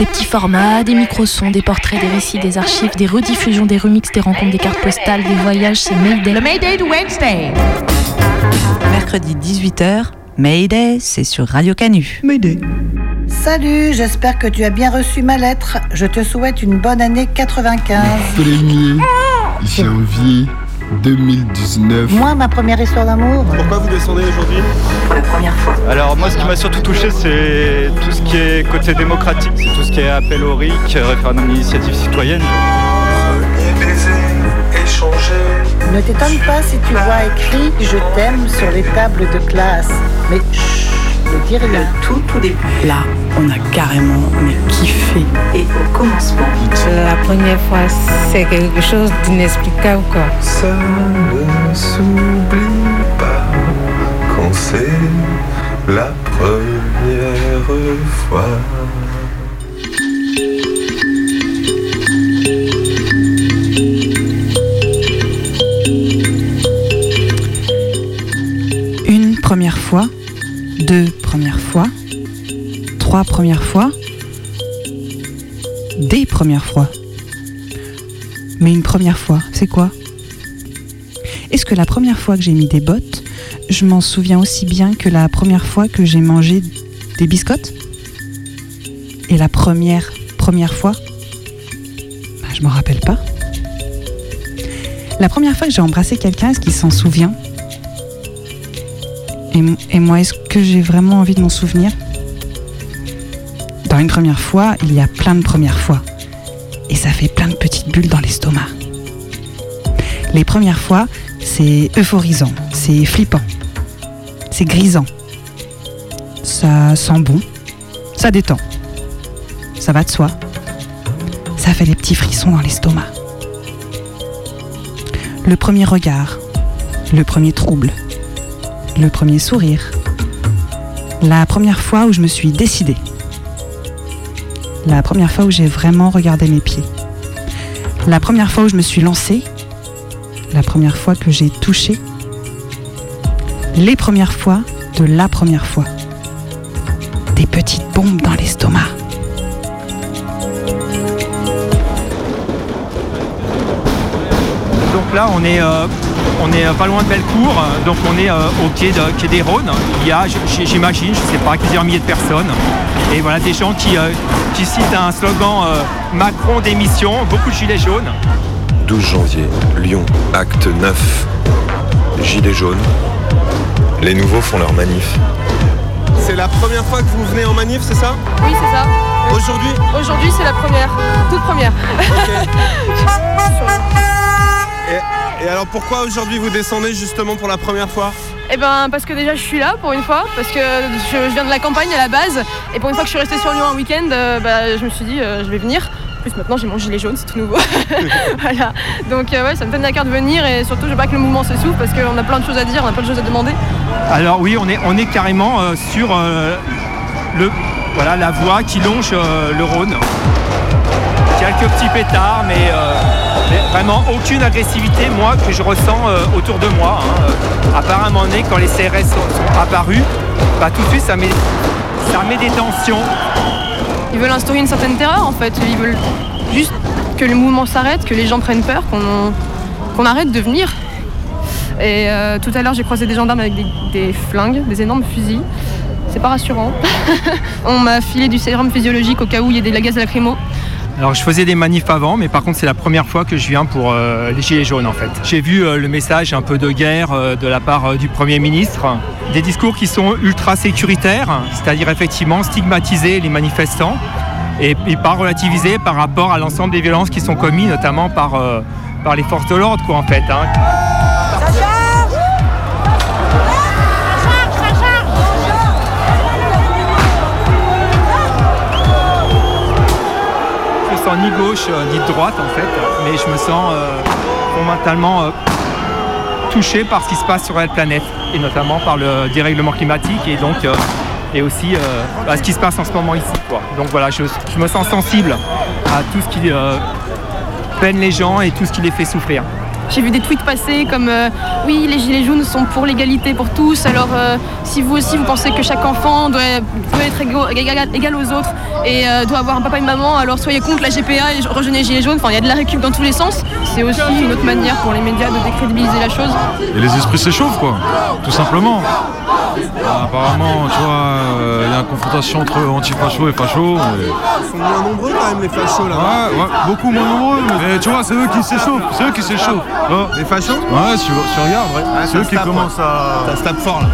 Des petits formats, des micro-sons, des portraits, des récits, des archives, des rediffusions, des remixes, des rencontres, des cartes postales, des voyages, c'est Mayday. Le Mayday de Wednesday. Mercredi 18h, Mayday, c'est sur Radio Canu. Salut, j'espère que tu as bien reçu ma lettre. Je te souhaite une bonne année 95. 1er janvier 2019. Moi, ma première histoire d'amour. Pourquoi vous descendez aujourd'hui Pour la première fois. Alors moi ce qui m'a surtout touché c'est tout ce qui est côté démocratique, c'est tout ce qui est appel au RIC, référendum d'initiative citoyenne. Ne t'étonne pas si tu vois écrit Je t'aime sur les tables de classe. Mais chut, ne dis rien. Tout, tout début. Là, on a carrément mais kiffé. Et au commencement. La première fois, c'est quelque chose d'inexplicable quoi. Ça ne s'oublie pas quand c'est la première fois. Une première fois, deux premières fois, trois premières fois, des premières fois. Mais une première fois, c'est quoi? Est-ce que la première fois que j'ai mis des bottes, je m'en souviens aussi bien que la première fois que j'ai mangé des biscottes? Et la première, première fois? Bah, Je m'en rappelle pas. La première fois que j'ai embrassé quelqu'un, est-ce qu'il s'en souvient? Et, moi, est-ce que j'ai vraiment envie de m'en souvenir? Une première fois, il y a plein de premières fois. Et ça fait plein de petites bulles dans l'estomac. Les premières fois, c'est euphorisant, c'est flippant, c'est grisant. Ça sent bon, ça détend, ça va de soi. Ça fait des petits frissons dans l'estomac. Le premier regard, le premier trouble, le premier sourire, la première fois où je me suis décidée, la première fois où j'ai vraiment regardé mes pieds, la première fois où je me suis lancée, la première fois que j'ai touché, les premières fois de la première fois, des petites bombes dans l'estomac. Donc là on est, euh, on est euh, pas loin de Bellecour, donc on est euh, au quai, de, des Rhônes. Il y a, j'imagine, je sais pas, plusieurs milliers de personnes. Et voilà des gens qui, euh, qui citent un slogan euh, Macron démission, beaucoup de gilets jaunes. 12 janvier, Lyon, acte 9. Gilets jaunes. Les nouveaux font leur manif. C'est la première fois que vous venez en manif, c'est ça? Oui, c'est ça. Aujourd'hui? Aujourd'hui, c'est la première, toute première. et, et alors pourquoi aujourd'hui vous descendez justement pour la première fois? Eh ben, parce que déjà, je suis là pour une fois, parce que je, viens de la campagne à la base, et pour une fois que je suis restée sur Lyon un week-end, euh, bah, je me suis dit, euh, je vais venir. En plus, maintenant, j'ai mon gilet jaune, c'est tout nouveau. voilà. Donc, euh, ouais, ça me donne la carte de venir, et surtout, je veux pas que le mouvement se souffle, parce qu'on a plein de choses à dire, on a plein de choses à demander. Alors oui, on est, on est carrément sur le, voilà, la voie qui longe le Rhône. Quelques petits pétards, mais vraiment aucune agressivité, moi, que je ressens euh, autour de moi. hein. Euh, À part un moment donné, quand les CRS sont, apparus, bah, tout de suite, ça met, ça met des tensions. Ils veulent instaurer une certaine terreur, en fait. Ils veulent juste que le mouvement s'arrête, que les gens prennent peur, qu'on arrête de venir. Et euh, tout à l'heure, j'ai croisé des gendarmes avec des, des flingues, des énormes fusils. C'est pas rassurant. On m'a filé du sérum physiologique au cas où il y a des gaz lacrymo. Alors je faisais des manifs avant, mais par contre c'est la première fois que je viens pour euh, les Gilets jaunes en fait. J'ai vu euh, le message un peu de guerre euh, de la part du Premier ministre, des discours qui sont ultra sécuritaires, c'est-à-dire effectivement stigmatiser les manifestants et, pas relativiser par rapport à l'ensemble des violences qui sont commises, notamment par, par les forces de l'ordre quoi en fait. hein. Ni gauche euh, ni droite en fait, mais je me sens euh, fondamentalement euh, touché par ce qui se passe sur la planète et notamment par le dérèglement climatique et donc et aussi à ce qui se passe en ce moment ici. Quoi. Donc voilà, je, je me sens sensible à tout ce qui peine les gens et tout ce qui les fait souffrir. J'ai vu des tweets passer comme oui, les gilets jaunes sont pour l'égalité pour tous. Alors si vous aussi vous pensez que chaque enfant doit, doit être égal aux autres et euh, doit avoir un papa et une maman, alors soyez contre la GPA et rejoignez les gilets jaunes. Enfin, il y a de la récup dans tous les sens. C'est aussi une autre manière pour les médias de décrédibiliser la chose. Et les esprits s'échauffent, quoi, tout simplement. Ah, apparemment, tu vois, euh, il y a une confrontation entre anti-fachos et fachos. mais- Ils sont moins nombreux quand même les fachos là. Ouais, ouais, beaucoup moins nombreux, mais tu vois, c'est eux qui s'échauffent, c'est eux qui s'échauffent. Oh. Les fachos Ouais, si tu, tu regardes, ouais. Ah, c'est eux qui commencent à. Ça se tape fort là.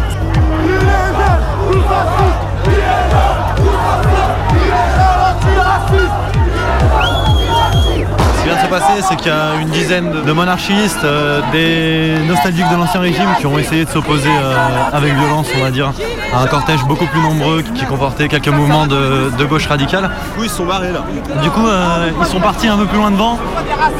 Ce qui vient de se passer, c'est qu'il y a une dizaine de monarchistes, euh, des nostalgiques de l'ancien régime qui ont essayé de s'opposer euh, avec violence, on va dire, à un cortège beaucoup plus nombreux qui comportait quelques mouvements de, de gauche radicale. Du coup ils sont barrés là. Du coup, euh, ils sont partis un peu plus loin devant.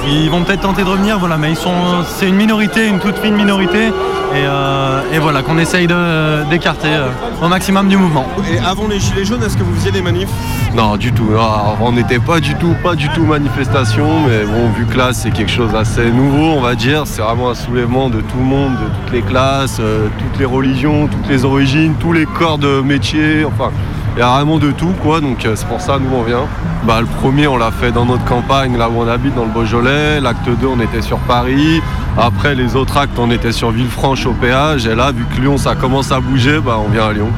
Ils vont peut-être tenter de revenir, voilà, mais ils sont, c'est une minorité, une toute fine minorité, et, euh, et voilà qu'on essaye de- d'écarter euh, au maximum du mouvement. Et avant les gilets jaunes, est-ce que vous faisiez des manifs? Non, du tout. Alors, on n'était pas du tout, pas du tout manifestation, mais bon, vu que là, c'est quelque chose d'assez nouveau, on va dire. C'est vraiment un soulèvement de tout le monde, de toutes les classes, euh, toutes les religions, toutes les origines, tous les corps de métier. Enfin, il y a vraiment de tout, quoi. Donc, euh, c'est pour ça, nous, on vient. Bah, le premier, on l'a fait dans notre campagne, là où on habite, dans le Beaujolais. L'acte 2, on était sur Paris. Après, les autres actes, on était sur Villefranche au péage. Et là, vu que Lyon, ça commence à bouger, bah, on vient à Lyon.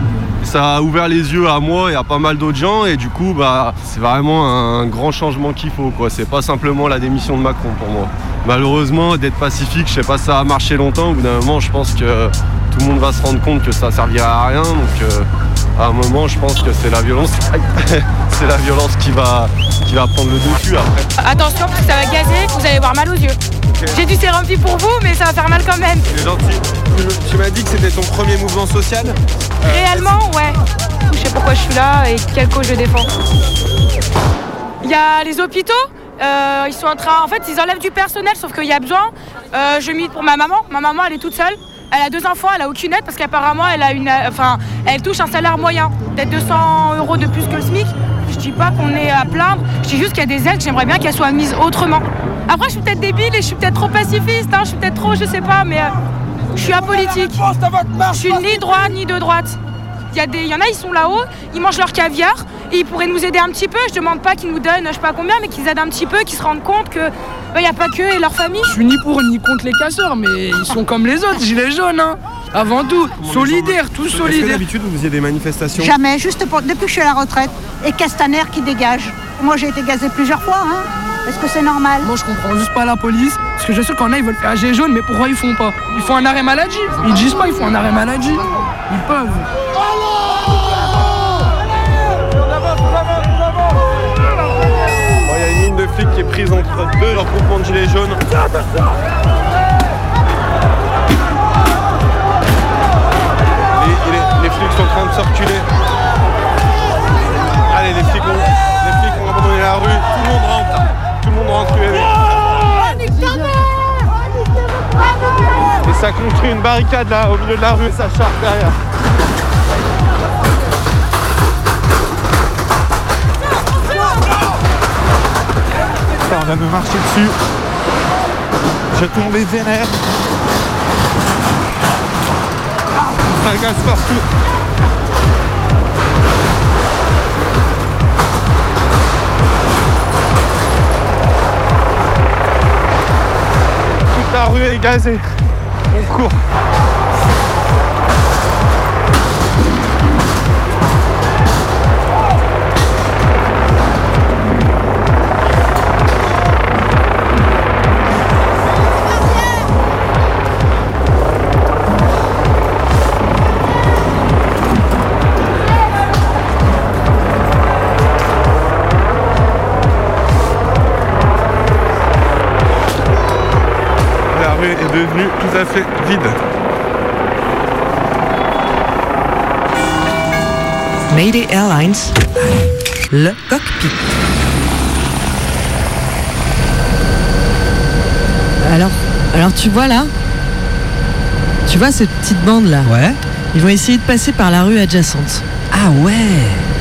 Ça a ouvert les yeux à moi et à pas mal d'autres gens et du coup bah c'est vraiment un grand changement qu'il faut quoi. C'est pas simplement la démission de Macron pour moi. Malheureusement d'être pacifique, je sais pas ça a marché longtemps. Au bout d'un moment je pense que tout le monde va se rendre compte que ça servira à rien. Donc euh, à un moment je pense que c'est la violence. C'est la violence qui va qui va prendre le dessus après. Attention parce que ça va gazer, vous allez avoir mal aux yeux. J'ai du sérum pour vous, mais ça va faire mal quand même. C'est gentil. Tu, m'as dit que c'était ton premier mouvement social? Réellement, ouais. Je sais pourquoi je suis là et quelle cause je défends. Il y a les hôpitaux. euh, ils sont en train. En fait, ils enlèvent du personnel, sauf qu'il y a besoin. Euh, je milite pour ma maman. Ma maman, elle est toute seule. Elle a deux enfants, elle a aucune aide parce qu'apparemment, elle a une, euh, enfin, elle touche un salaire moyen, peut-être 200 euros de plus que le SMIC. Je dis pas qu'on est à plaindre. Je dis juste qu'il y a des aides. J'aimerais bien qu'elles soient mises autrement. Après, je suis peut-être débile et je suis peut-être trop pacifiste. hein, je suis peut-être trop, je sais pas, mais euh, je suis apolitique. Je suis ni droite ni de droite. Il y, a des, il y en a, ils sont là-haut, ils mangent leur caviar et ils pourraient nous aider un petit peu. Je demande pas qu'ils nous donnent je sais pas combien, mais qu'ils aident un petit peu, qu'ils se rendent compte que il n'y a pas que et leur famille. Je suis ni pour ni contre les casseurs, mais ils sont comme les autres, gilets jaunes. Hein. Avant tout, solidaires, tous Est-ce solidaires. d'habitude vous faisiez des manifestations Jamais, juste pour- depuis que je suis à la retraite. Et Castaner qui dégage. Moi j'ai été gazé plusieurs fois, hein. Est-ce que c'est normal Moi je comprends juste pas la police, parce que je sais qu'on a ils veulent faire un gilet jaune, mais pourquoi ils font pas? Ils font un arrêt maladie. Ils disent pas, ils font un arrêt maladie. Ils peuvent. Bon, Il y a une ligne de flics qui est prise entre deux regroupements de gilets jaunes. Les, les- les flics sont en train de circuler. Allez, les flics ont, les flics ont abandonné la rue. Tout le monde rentre. Et ça construit une barricade là au milieu de la rue et ça charge derrière. On de me marcher dessus. Je tombé vénère. Ça casse partout. Est gazée. On court. devenu tout à fait vide. Mayday Airlines, le cockpit. Alors, alors tu vois là Tu vois cette petite bande là Ouais. Ils vont essayer de passer par la rue adjacente. Ah ouais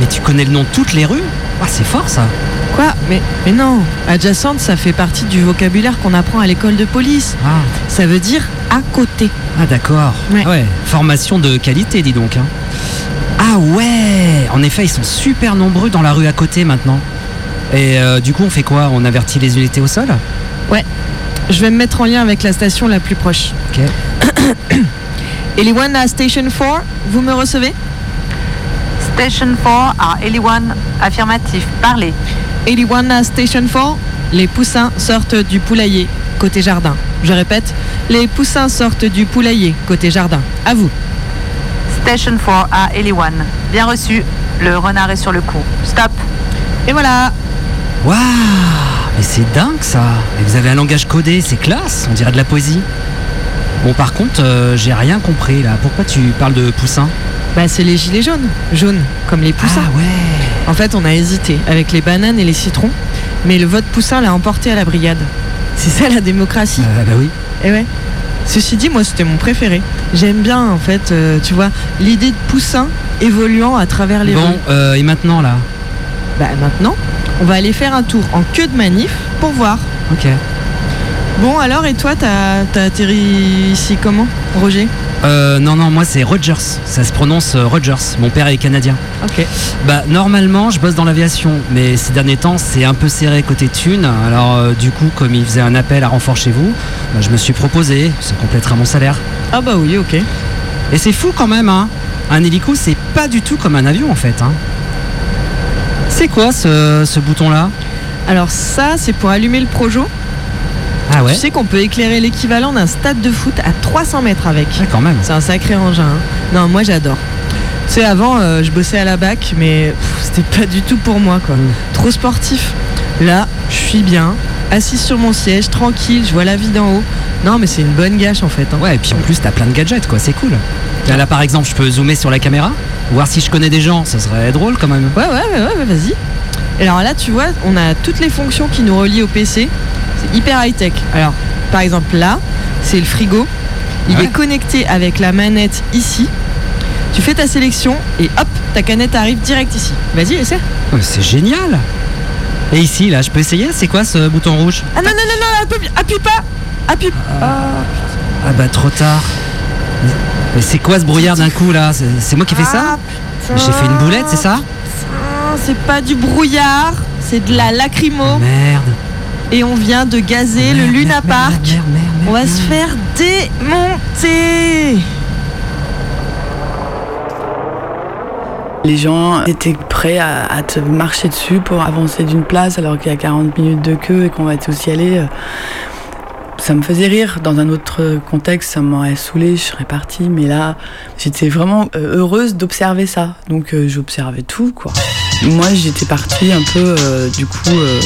Mais tu connais le nom de toutes les rues? Ah, c'est fort ça Quoi mais, mais non Adjacente, ça fait partie du vocabulaire qu'on apprend à l'école de police. Ah, Ça veut dire à côté. ah d'accord. Ouais. Ah ouais, formation de qualité, dis donc. hein. Ah ouais En effet, ils sont super nombreux dans la rue à côté maintenant. Et euh, du coup, on fait quoi? On avertit les unités au sol? Ouais. Je vais me mettre en lien avec la station la plus proche. Ok. Anyone à Station 4, vous me recevez? Station 4 à Eliwan, affirmatif, parlez. 81 à Station 4, les poussins sortent du poulailler, côté jardin. Je répète, les poussins sortent du poulailler, côté jardin. À vous. Station 4 à Eliwan, bien reçu. Le renard est sur le coup. Stop. Et voilà Waouh Mais c'est dingue ça Et vous avez un langage codé, c'est classe, on dirait de la poésie. Bon, par contre, euh, j'ai rien compris là. Pourquoi tu parles de poussins Bah c'est les gilets jaunes, jaunes, comme les poussins. Ah ouais En fait, on a hésité avec les bananes et les citrons, mais le vote poussin l'a emporté à la brigade. C'est ça la démocratie. Euh, Bah oui. Et ouais. Ceci dit, moi c'était mon préféré. J'aime bien en fait, euh, tu vois, l'idée de poussin évoluant à travers les Bon, euh, et maintenant là? Bah maintenant, on va aller faire un tour en queue de manif pour voir. Ok. Bon alors, et toi, t'as atterri ici comment, Roger? Euh, non, non, moi c'est Rogers. Ça se prononce euh, Rogers. Mon père est canadien. Ok. Bah, normalement, je bosse dans l'aviation, mais ces derniers temps, c'est un peu serré côté thune. Alors, euh, du coup, comme il faisait un appel à renfort chez vous, bah, je me suis proposé. Ça complétera mon salaire. Ah bah oui, ok. Et c'est fou quand même, hein. Un hélico, c'est pas du tout comme un avion en fait, hein. C'est quoi ce, ce bouton-là? Alors ça, c'est pour allumer le projo. Ah ouais Tu sais qu'on peut éclairer l'équivalent d'un stade de foot à 300 mètres avec. Ouais, quand même. C'est un sacré engin. hein. Non, moi j'adore. Tu sais, avant, euh, je bossais à la BAC, mais c'était pas du tout pour moi, quoi. Trop sportif. Là, je suis bien, assise sur mon siège, tranquille, je vois la vie d'en haut. Non, mais c'est une bonne gâche en fait. hein. Ouais, et puis en plus, t'as plein de gadgets, quoi. C'est cool. Là, là, par exemple, je peux zoomer sur la caméra, voir si je connais des gens. Ça serait drôle quand même. Ouais, ouais, ouais, ouais, ouais, vas-y. Et alors là, tu vois, on a toutes les fonctions qui nous relient au PC. C'est hyper high-tech. Alors, par exemple, là, c'est le frigo. Il Ouais. est connecté avec la manette ici. Tu fais ta sélection et hop, ta canette arrive direct ici. Vas-y, essaie. C'est génial. Et ici, là, je peux essayer C'est quoi ce bouton rouge Ah non, non, non, non, appuie, appuie pas Appuie Ah bah trop tard. Mais- c'est quoi ce brouillard d'un coup là C'est moi qui ai fait ça J'ai fait une boulette, c'est ça Ah, C'est pas du brouillard, c'est de la lacrymo. Merde. Et on vient de gazer le Luna Park. On va se faire démonter. Les gens étaient prêts à, à te marcher dessus pour avancer d'une place alors qu'il y a 40 minutes de queue et qu'on va tous y aller. Ça me faisait rire. Dans un autre contexte, ça m'aurait saoulé, je serais partie. Mais là, j'étais vraiment euh, heureuse d'observer ça. Donc euh, j'observais tout, quoi. Moi, j'étais partie un peu, euh, du coup, euh,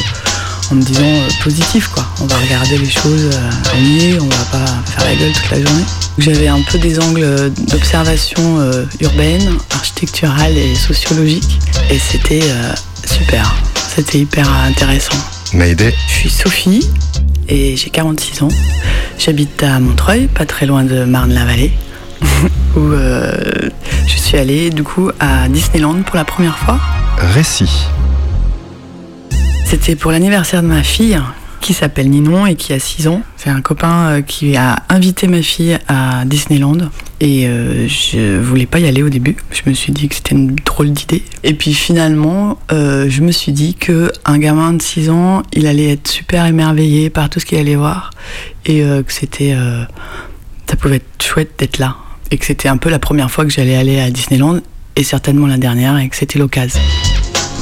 en me disant euh, positif, quoi. On va regarder les choses euh, alignées, on va pas faire la gueule toute la journée. J'avais un peu des angles d'observation euh, urbaine, architecturale et sociologique. Et c'était euh, super. C'était hyper intéressant. Mayday. Je suis Sophie et j'ai 46 ans. J'habite à Montreuil, pas très loin de Marne-la-Vallée, où je suis allée du coup à Disneyland pour la première fois. Récit. C'était pour l'anniversaire de ma fille, qui s'appelle Ninon et qui a 6 ans. C'est un copain euh, qui a invité ma fille à Disneyland. Et euh, je voulais pas y aller au début. Je me suis dit que c'était une drôle d'idée. Et puis finalement, euh, je me suis dit que un gamin de 6 ans, il allait être super émerveillé par tout ce qu'il allait voir. Et euh, que c'était. ça pouvait être chouette d'être là. Et que c'était un peu la première fois que j'allais aller à Disneyland. Et certainement la dernière, et que c'était l'occasion.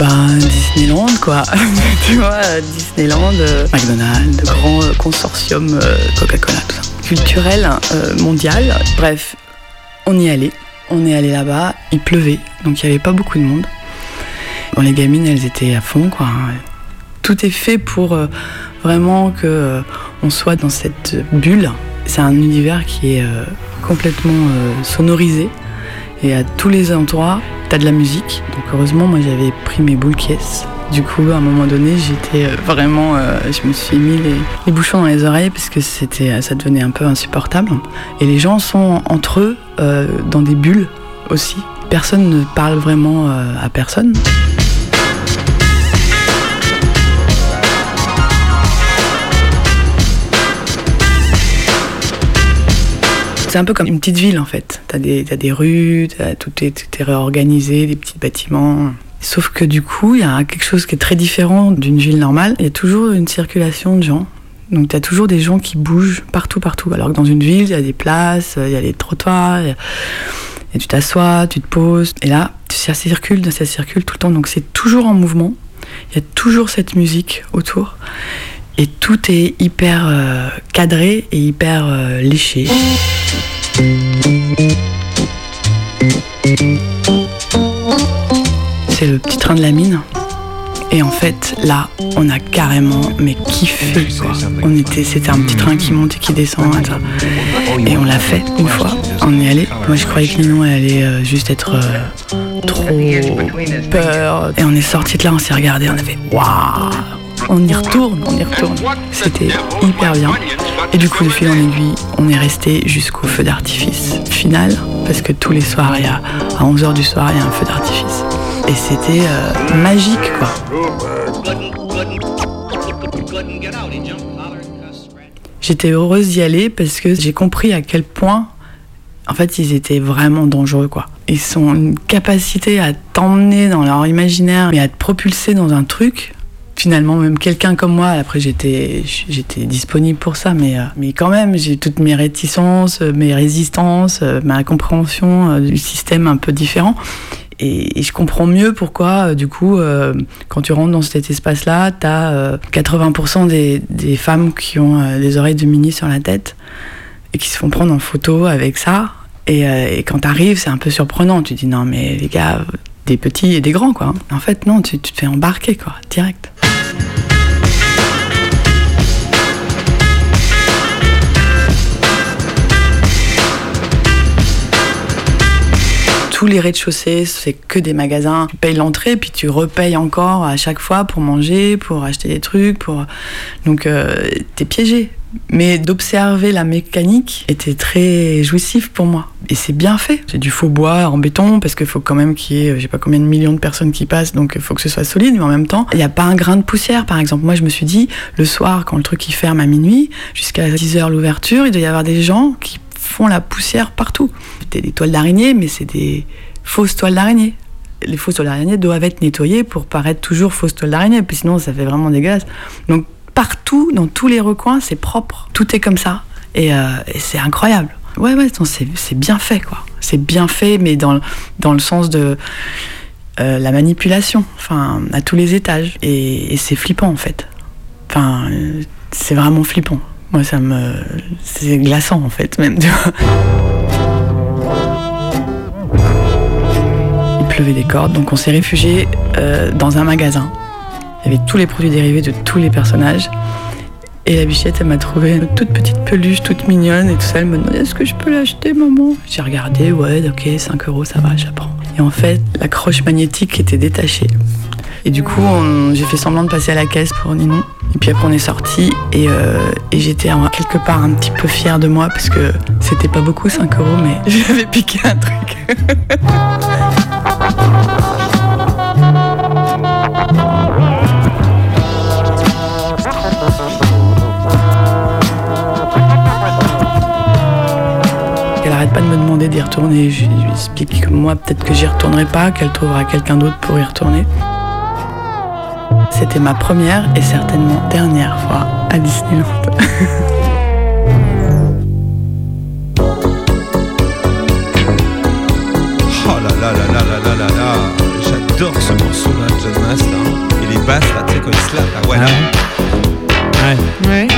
Ben, Disneyland, quoi. tu vois, Disneyland, euh, McDonald's, grand euh, consortium euh, Coca-Cola, tout ça. Culturel, mondial. Bref, on y allait. On est allé là-bas, il pleuvait, donc il n'y avait pas beaucoup de monde. Bon, les gamines, elles étaient à fond, quoi. Tout est fait pour vraiment que on soit dans cette bulle. C'est un univers qui est complètement sonorisé. Et à tous les endroits, t'as de la musique. Donc heureusement, moi j'avais pris mes boules caisses Du coup, à un moment donné, j'étais euh, vraiment, euh, je me suis mis les, bouchons dans les oreilles parce que c'était, ça devenait un peu insupportable. Et les gens sont entre eux euh, dans des bulles aussi. Personne ne parle vraiment euh, à personne. C'est un peu comme une petite ville en fait. T'as des, t'as des rues, t'as- tout, est, tout est réorganisé, des petits bâtiments. Sauf que du coup, il y a quelque chose qui est très différent d'une ville normale. Il y a toujours une circulation de gens. Donc tu as toujours des gens qui bougent partout, partout. Alors que dans une ville, il y a des places, il y a les trottoirs, et tu t'assois, tu te poses. Et là, ça circule, ça circule tout le temps. Donc c'est toujours en mouvement. Il y a toujours cette musique autour. Et tout est hyper euh, cadré et hyper euh, léché. C'est le petit train de la mine. Et en fait, là, on a carrément mais kiffé quoi. On était, c'était un petit train qui monte et qui descend et, ça. Et on l'a fait une fois. On est allé. Moi, je croyais que Ninon allait euh, juste être euh, trop peur. Et on est sorti de là, on s'est regardé, on avait waouh. On y retourne, on y retourne. C'était hyper bien. Et du coup, de fil en aiguille, on est resté jusqu'au feu d'artifice final, parce que tous les soirs, à 11h du soir, il y a un feu d'artifice. Et c'était euh, magique, quoi. J'étais heureuse d'y aller parce que j'ai compris à quel point, en fait, ils étaient vraiment dangereux, quoi. Ils ont une capacité à t'emmener dans leur imaginaire et à te propulser dans un truc. Finalement, même quelqu'un comme moi, après j'étais, j'étais disponible pour ça, mais, euh, mais quand même, j'ai toutes mes réticences, euh, mes résistances, euh, ma compréhension du système un peu différent. Et, je comprends mieux pourquoi, du coup, quand tu rentres dans cet espace-là, tu as 80% des, des femmes qui ont des oreilles de mini sur la tête et qui se font prendre en photo avec ça. Et, quand tu arrives, c'est un peu surprenant. Tu dis non, mais les gars, des petits et des grands, quoi. En fait, non, tu te fais embarquer, quoi, direct. Tous les rez-de-chaussée, c'est que des magasins. Tu payes l'entrée, puis tu repayes encore à chaque fois pour manger, pour acheter des trucs. Pour... Donc, euh, t'es piégé. Mais d'observer la mécanique était très jouissif pour moi. Et c'est bien fait. C'est du faux bois en béton, parce qu'il faut quand même qu'il y ait, je sais pas combien de millions de personnes qui passent, donc il faut que ce soit solide, mais en même temps, il n'y a pas un grain de poussière, par exemple. Moi, je me suis dit, le soir, quand le truc il ferme à minuit, jusqu'à 10h l'ouverture, il doit y avoir des gens qui font la poussière partout. C'est des toiles d'araignée, mais c'est des fausses toiles d'araignée. Les fausses toiles d'araignée doivent être nettoyées pour paraître toujours fausses toiles d'araignée, puis sinon ça fait vraiment dégueulasse. Donc partout, dans tous les recoins, c'est propre. Tout est comme ça. Et, euh, c'est incroyable. Ouais, ouais, c'est bien fait, quoi. C'est bien fait, mais dans, dans le sens de euh, la manipulation, enfin, à tous les étages. Et, c'est flippant, en fait. Enfin, euh, c'est vraiment flippant. Moi, ça me. C'est glaçant, en fait, même. Il pleuvait des cordes, donc on s'est réfugié dans un magasin. Il y avait tous les produits dérivés de tous les personnages. Et la bichette, elle m'a trouvé une toute petite peluche, toute mignonne et tout ça. Elle me demandait Est-ce que je peux l'acheter, maman? J'ai regardé, ouais, ok, 5 euros, ça va, j'apprends. Et en fait, la croche magnétique était détachée. Et du coup, j'ai fait semblant de passer à la caisse pour Ninon. Et puis après, on est sorti et, euh, j'étais quelque part un petit peu fière de moi parce que c'était pas beaucoup, 5 euros, mais j'avais piqué un truc. d'y retourner. Je lui explique que moi, peut-être que j'y retournerai pas, qu'elle trouvera quelqu'un d'autre pour y retourner. C'était ma première et certainement dernière fois à Disneyland. Oh là là là là là là là là J'adore ce morceau là, John Mass là. Et les basses là, tu sais, quand il slap là, ouais. Ouais.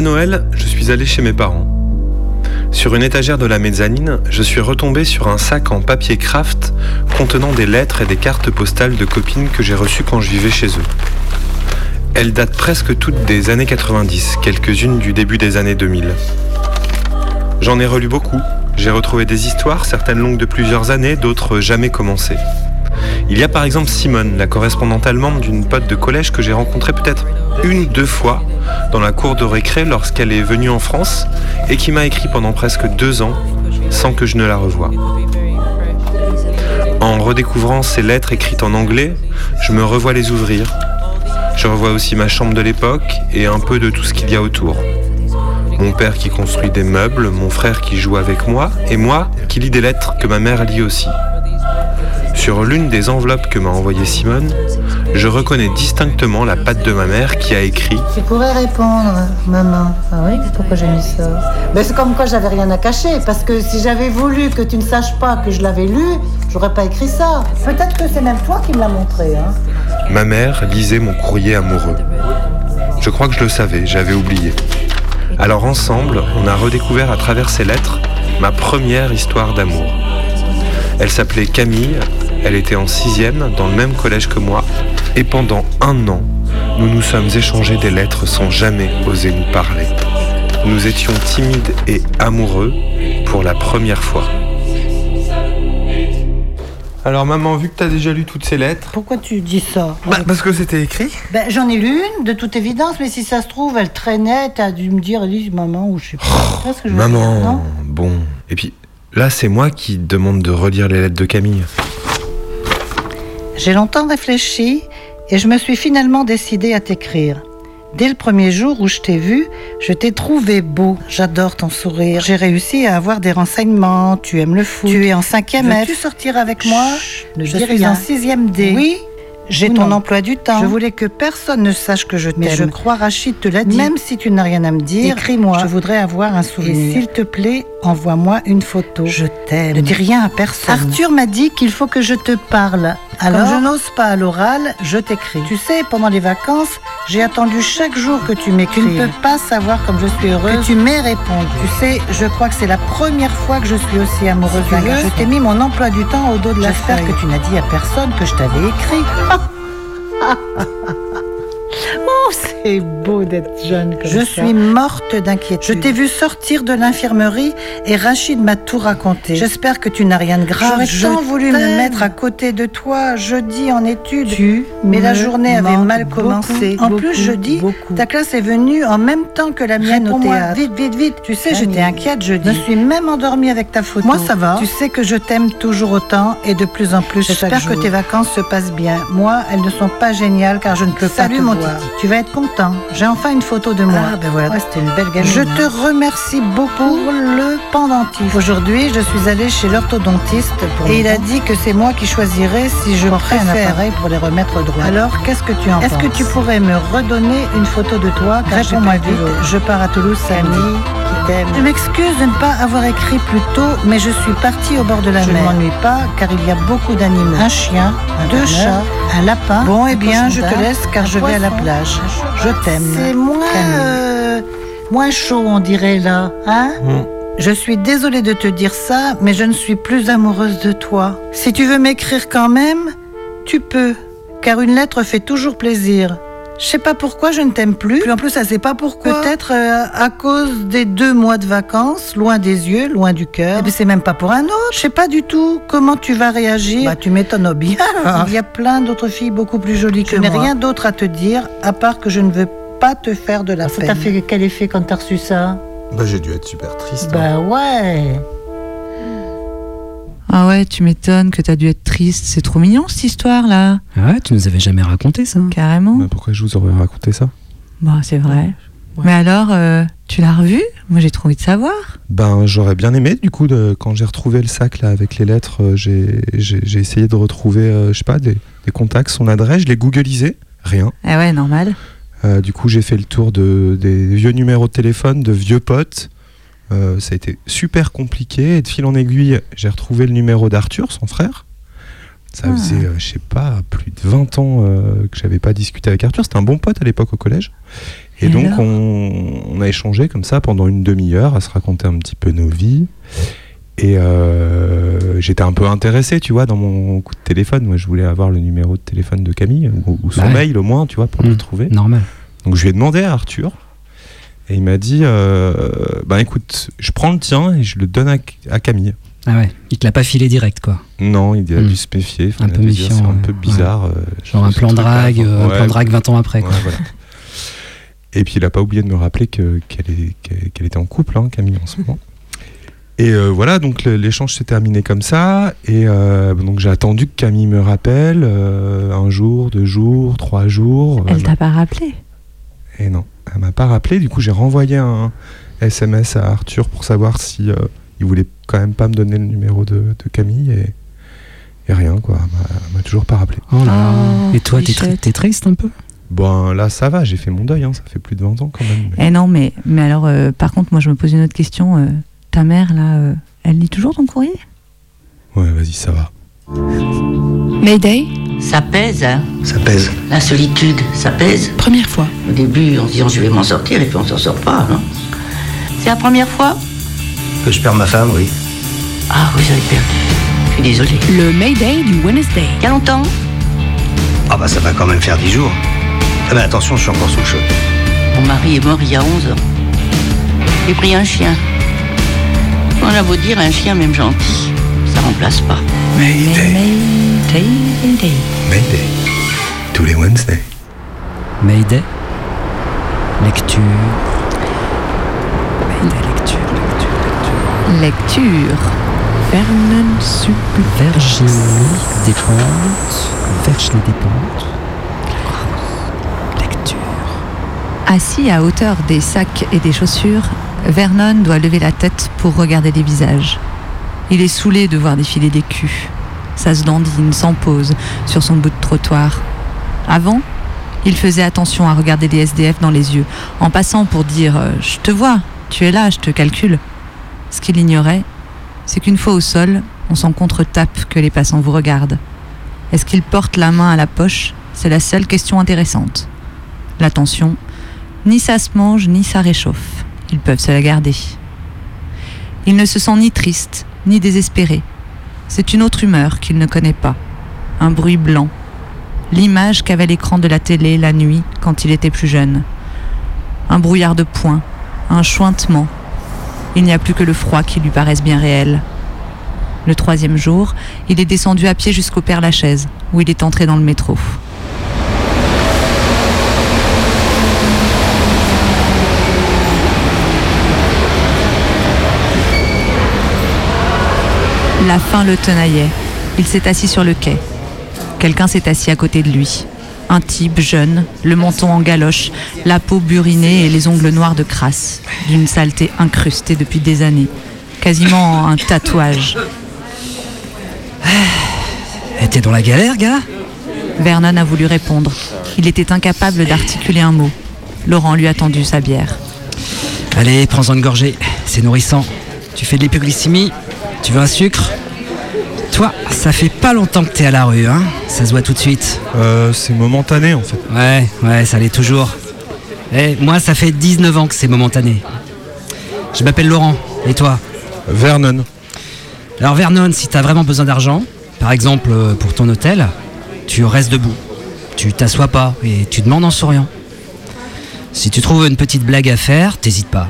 Noël, je suis allé chez mes parents. Sur une étagère de la mezzanine, je suis retombé sur un sac en papier craft contenant des lettres et des cartes postales de copines que j'ai reçues quand je vivais chez eux. Elles datent presque toutes des années 90, quelques-unes du début des années 2000. J'en ai relu beaucoup. J'ai retrouvé des histoires, certaines longues de plusieurs années, d'autres jamais commencées. Il y a par exemple Simone, la correspondante allemande d'une pote de collège que j'ai rencontrée peut-être une ou deux fois dans la cour de récré lorsqu'elle est venue en France et qui m'a écrit pendant presque deux ans sans que je ne la revoie. En redécouvrant ces lettres écrites en anglais, je me revois les ouvrir. Je revois aussi ma chambre de l'époque et un peu de tout ce qu'il y a autour. Mon père qui construit des meubles, mon frère qui joue avec moi et moi qui lis des lettres que ma mère lit aussi. Sur l'une des enveloppes que m'a envoyée Simone, je reconnais distinctement la patte de ma mère qui a écrit Tu pourrais répondre, maman. Ah oui, pourquoi j'ai mis ça? Ben, C'est comme quoi j'avais rien à cacher, parce que si j'avais voulu que tu ne saches pas que je l'avais lu, j'aurais pas écrit ça. Peut-être que c'est même toi qui me l'as montré. Hein. Ma mère lisait mon courrier amoureux. Je crois que je le savais, j'avais oublié. Alors ensemble, on a redécouvert à travers ces lettres ma première histoire d'amour. Elle s'appelait Camille, elle était en sixième dans le même collège que moi, et pendant un an, nous nous sommes échangés des lettres sans jamais oser nous parler. Nous étions timides et amoureux pour la première fois. Alors maman, vu que t'as déjà lu toutes ces lettres... Pourquoi tu dis ça? Bah, parce que c'était écrit. Ben, J'en ai lu une, de toute évidence, mais si ça se trouve, elle traînait, t'as dû me dire, Elise, maman, ou je sais pas. Tu vois ce que je veux dire, non? Maman, bon. Et puis là, c'est moi qui demande de relire les lettres de Camille. J'ai longtemps réfléchi et je me suis finalement décidée à t'écrire. Dès le premier jour où je t'ai vu, je t'ai trouvé beau. J'adore ton sourire. J'ai réussi à avoir des renseignements. Tu aimes le foot. Tu es en cinquième F. Veux-tu sortir avec moi? Ne Je dis suis rien. en sixième D. Oui. J'ai ton non. emploi du temps. Je voulais que personne ne sache que je t'aime. Mais je crois Rachid te l'a dit. Même si tu n'as rien à me dire, écris-moi. Je voudrais avoir un souvenir. Et s'il te plaît, envoie-moi une photo. Je t'aime. Ne dis rien à personne. Arthur m'a dit qu'il faut que je te parle. Alors, Comme je n'ose pas à l'oral, je t'écris. Tu sais, pendant les vacances, j'ai attendu chaque jour que tu m'écris. Tu ne peux pas savoir comme je suis heureuse que tu m'aies répondu. Tu sais, je crois que c'est la première fois que je suis aussi amoureuse d'un gars. Je t'ai mis mon emploi du temps au dos de la J'espère que tu n'as dit à personne que je t'avais écrit. Oh, c'est beau d'être jeune comme Je suis morte d'inquiétude. Je t'ai vu sortir de l'infirmerie et Rachid m'a tout raconté. J'espère que tu n'as rien de grave. J'aurais tant voulu me mettre à côté de toi jeudi en études. Tu mais la me journée avait mal beaucoup, commencé. en plus, beaucoup, jeudi, ta classe est venue en même temps que la mienne au théâtre. Vite, vite, vite. Tu sais, j'étais inquiète jeudi. Je suis même endormie avec ta photo. Moi, ça va. Tu sais que je t'aime toujours autant et de plus en plus J'espère J'espère que tes vacances se passent bien. Moi, elles ne sont pas géniales car je ne peux Salut, pas te mon voir. Tu vas être content. J'ai enfin une photo de moi. Ah, ben voilà, c'était une belle gamine. Je te remercie beaucoup pour le pendentif. Aujourd'hui, je suis allée chez l'orthodontiste et il a dit que c'est moi qui choisirais si je Porterais un préfère appareil pour les remettre droits. Alors, qu'est-ce que tu en Est-ce que tu pourrais me redonner une photo de toi? Réponds-moi vite. Je pars à Toulouse samedi. Je m'excuse de ne pas avoir écrit plus tôt, mais je suis partie au bord de la Je mer. ne m'ennuie pas car il y a beaucoup d'animaux. Un chien, deux bonheur, chats, un lapin. Bon, eh un bien, je te laisse car un je vais à la plage. un Je t'aime. C'est moins, euh, moins chaud, on dirait là, hein? Je suis désolée de te dire ça, mais je ne suis plus amoureuse de toi. Si tu veux m'écrire quand même, tu peux, car une lettre fait toujours plaisir. Je sais pas pourquoi je ne t'aime plus. Puis en plus, ça sait pas pourquoi. Peut-être euh, à cause des deux mois de vacances, loin des yeux, loin du cœur. Et puis c'est même pas pour un autre. Je sais pas du tout comment tu vas réagir. Bah tu m'étonnes bien. Il y a plein d'autres filles beaucoup plus jolies que moi. n'ai Je n'ai rien d'autre à te dire à part que je ne veux pas te faire de la Ça peine. t'a fait quel effet quand t'as reçu ça? Bah j'ai dû être super triste. hein. Bah ouais. Ah ouais, tu m'étonnes que t'as dû être triste. C'est trop mignon cette histoire là. Ouais, tu nous avais jamais raconté ça. Carrément. Bah, pourquoi je vous aurais raconté ça? Bon, c'est vrai. Mais alors, euh, tu l'as revu? Moi j'ai trop envie de savoir. Ben j'aurais bien aimé du coup de, quand j'ai retrouvé le sac là avec les lettres, euh, j'ai j'ai- j'ai essayé de retrouver euh, je sais pas des, des contacts, son adresse, je l'ai googlisé, rien. Ah ouais, normal. Euh, du coup j'ai fait le tour de, des vieux numéros de téléphone, de vieux potes. Euh, ça a été super compliqué et de fil en aiguille j'ai retrouvé le numéro d'Arthur, son frère. Ça Ah. faisait, euh, je sais pas, plus de 20 ans euh, que j'avais pas discuté avec Arthur. C'était un bon pote à l'époque au collège. Et, Et donc, on, on a échangé comme ça pendant une demi-heure à se raconter un petit peu nos vies. Et euh, j'étais un peu intéressé, tu vois, dans mon coup de téléphone. Moi, je voulais avoir le numéro de téléphone de Camille, ou, ou son Bah ouais. mail au moins, tu vois, pour le trouver. Normal. Donc, je lui ai demandé à Arthur. Et il m'a dit, euh, bah écoute, je prends le tien et je le donne à, à Camille. Ah ouais, il te l'a pas filé direct quoi. Non, il a Mm. dû se méfier. Un peu méfiant, C'est un ouais. peu bizarre. Ouais. euh, Genre un ce plan drague, euh, un Ouais, plan drague 20 ans après. Quoi. Ouais, voilà. Et puis il a pas oublié de me rappeler que- qu'elle est- qu'elle qu'elle était en couple, hein, Camille, en ce moment. Et euh, voilà, donc l'échange s'est terminé comme ça. Et euh, donc j'ai attendu que Camille me rappelle euh, un jour, deux jours, trois jours. Elle Euh, t'a pas rappelé? Et non, elle m'a pas rappelé. Du coup, j'ai renvoyé un SMS à Arthur pour savoir si euh, il voulait quand même pas me donner le numéro de, de Camille. Et, et rien, quoi. Elle m'a- toujours pas rappelé. Oh là. Oh, Et toi, t'es tri- triste un peu? Bon, là, ça va, j'ai fait mon deuil. hein, ça fait plus de 20 ans quand même. mais- Eh non, mais, mais alors, euh, par contre, moi, je me pose une autre question. euh, ta mère, là, euh, elle lit toujours ton courrier? Ouais, vas-y, ça va. Mayday? Ça pèse, hein? Ça pèse. La solitude, ça pèse? Première fois. Au début, en se disant je vais m'en sortir, et puis on s'en sort pas, non? C'est la première fois? Que je perds ma femme, oui. Ah, vous avez perdu. Je suis désolé. Le Mayday du Wednesday. Il y a longtemps Ah bah ça va quand même faire 10 jours. Ah bah attention, je suis encore sous le choc. Mon mari est mort il y a 11 ans. J'ai pris un chien. On a beau dire un chien, même gentil, ça remplace pas. Mayday. Mayday, Mayday. Mayday. Tous les Wednesdays. Mayday. Lecture. Mayday, lecture, lecture, Lecture. Vernon Sup. lecture. Virginie Despentes. Virginie Despentes. Lecture. Assis à hauteur des sacs et des chaussures, Vernon doit lever la tête pour regarder les visages. Il est saoulé de voir défiler des culs. Ça se dandine sans pause sur son bout de trottoir. Avant, il faisait attention à regarder les SDF dans les yeux, en passant pour dire euh, Je te vois, tu es là, je te calcule. Ce qu'il ignorait, c'est qu'une fois au sol, on s'en contre-tape que les passants vous regardent. Est-ce qu'ils portent la main à la poche? C'est la seule question intéressante. L'attention, ni ça se mange, ni ça réchauffe. Ils peuvent se la garder. Il ne se sent ni triste, ni désespéré. C'est une autre humeur qu'il ne connaît pas. Un bruit blanc. L'image qu'avait l'écran de la télé la nuit quand il était plus jeune. Un brouillard de points, un chointement. Il n'y a plus que le froid qui lui paraisse bien réel. Le troisième jour, il est descendu à pied jusqu'au Père Lachaise, où il est entré dans le métro. La faim le tenaillait. Il s'est assis sur le quai. Quelqu'un s'est assis à côté de lui. Un type jeune, le menton en galoche, la peau burinée et les ongles noirs de crasse, d'une saleté incrustée depuis des années. Quasiment un tatouage. T'es dans la galère, gars? Vernon a voulu répondre. Il était incapable d'articuler un mot. Laurent lui a tendu sa bière. Allez, prends-en une gorgée. C'est nourrissant. Tu fais de l'hypoglycémie Tu veux un sucre Toi, ça fait pas longtemps que t'es à la rue, hein Ça se voit tout de suite. Euh, c'est momentané en fait. Ouais, ouais, ça l'est toujours. Eh, moi, ça fait 19 ans que c'est momentané. Je m'appelle Laurent. Et toi Vernon. Alors Vernon, si t'as vraiment besoin d'argent, par exemple euh, pour ton hôtel, tu restes debout. Tu t'assois pas et tu demandes en souriant. Si tu trouves une petite blague à faire, t'hésites pas.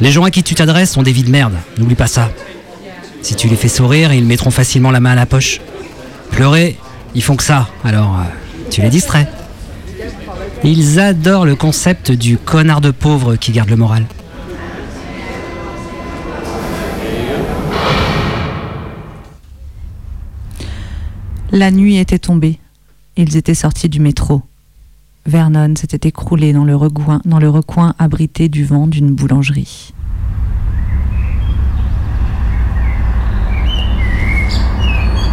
Les gens à qui tu t'adresses sont des vies de merde, n'oublie pas ça. Si tu les fais sourire, ils mettront facilement la main à la poche. Pleurer, ils font que ça, alors euh, tu les distrais. Ils adorent le concept du connard de pauvre qui garde le moral. La nuit était tombée. Ils étaient sortis du métro. Vernon s'était écroulé dans le recoin, dans le recoin abrité du vent d'une boulangerie.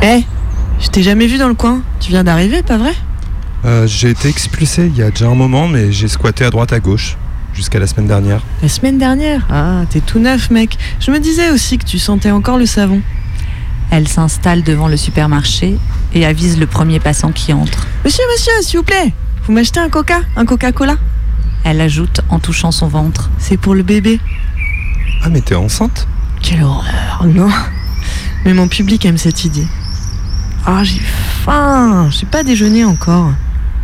Eh, je t'ai jamais vu dans le coin. Tu viens d'arriver, pas vrai? Euh, j'ai été expulsé il y a déjà un moment, mais j'ai squatté à droite à gauche jusqu'à la semaine dernière. La semaine dernière? Ah, t'es tout neuf, mec. Je me disais aussi que tu sentais encore le savon. Elle s'installe devant le supermarché et avise le premier passant qui entre. Monsieur, monsieur, s'il vous plaît, vous m'achetez un coca Un Coca-Cola? Elle ajoute en touchant son ventre. C'est pour le bébé. Ah, mais t'es enceinte? Quelle horreur, non? Mais mon public aime cette idée. Ah, j'ai faim J'ai pas déjeuné encore.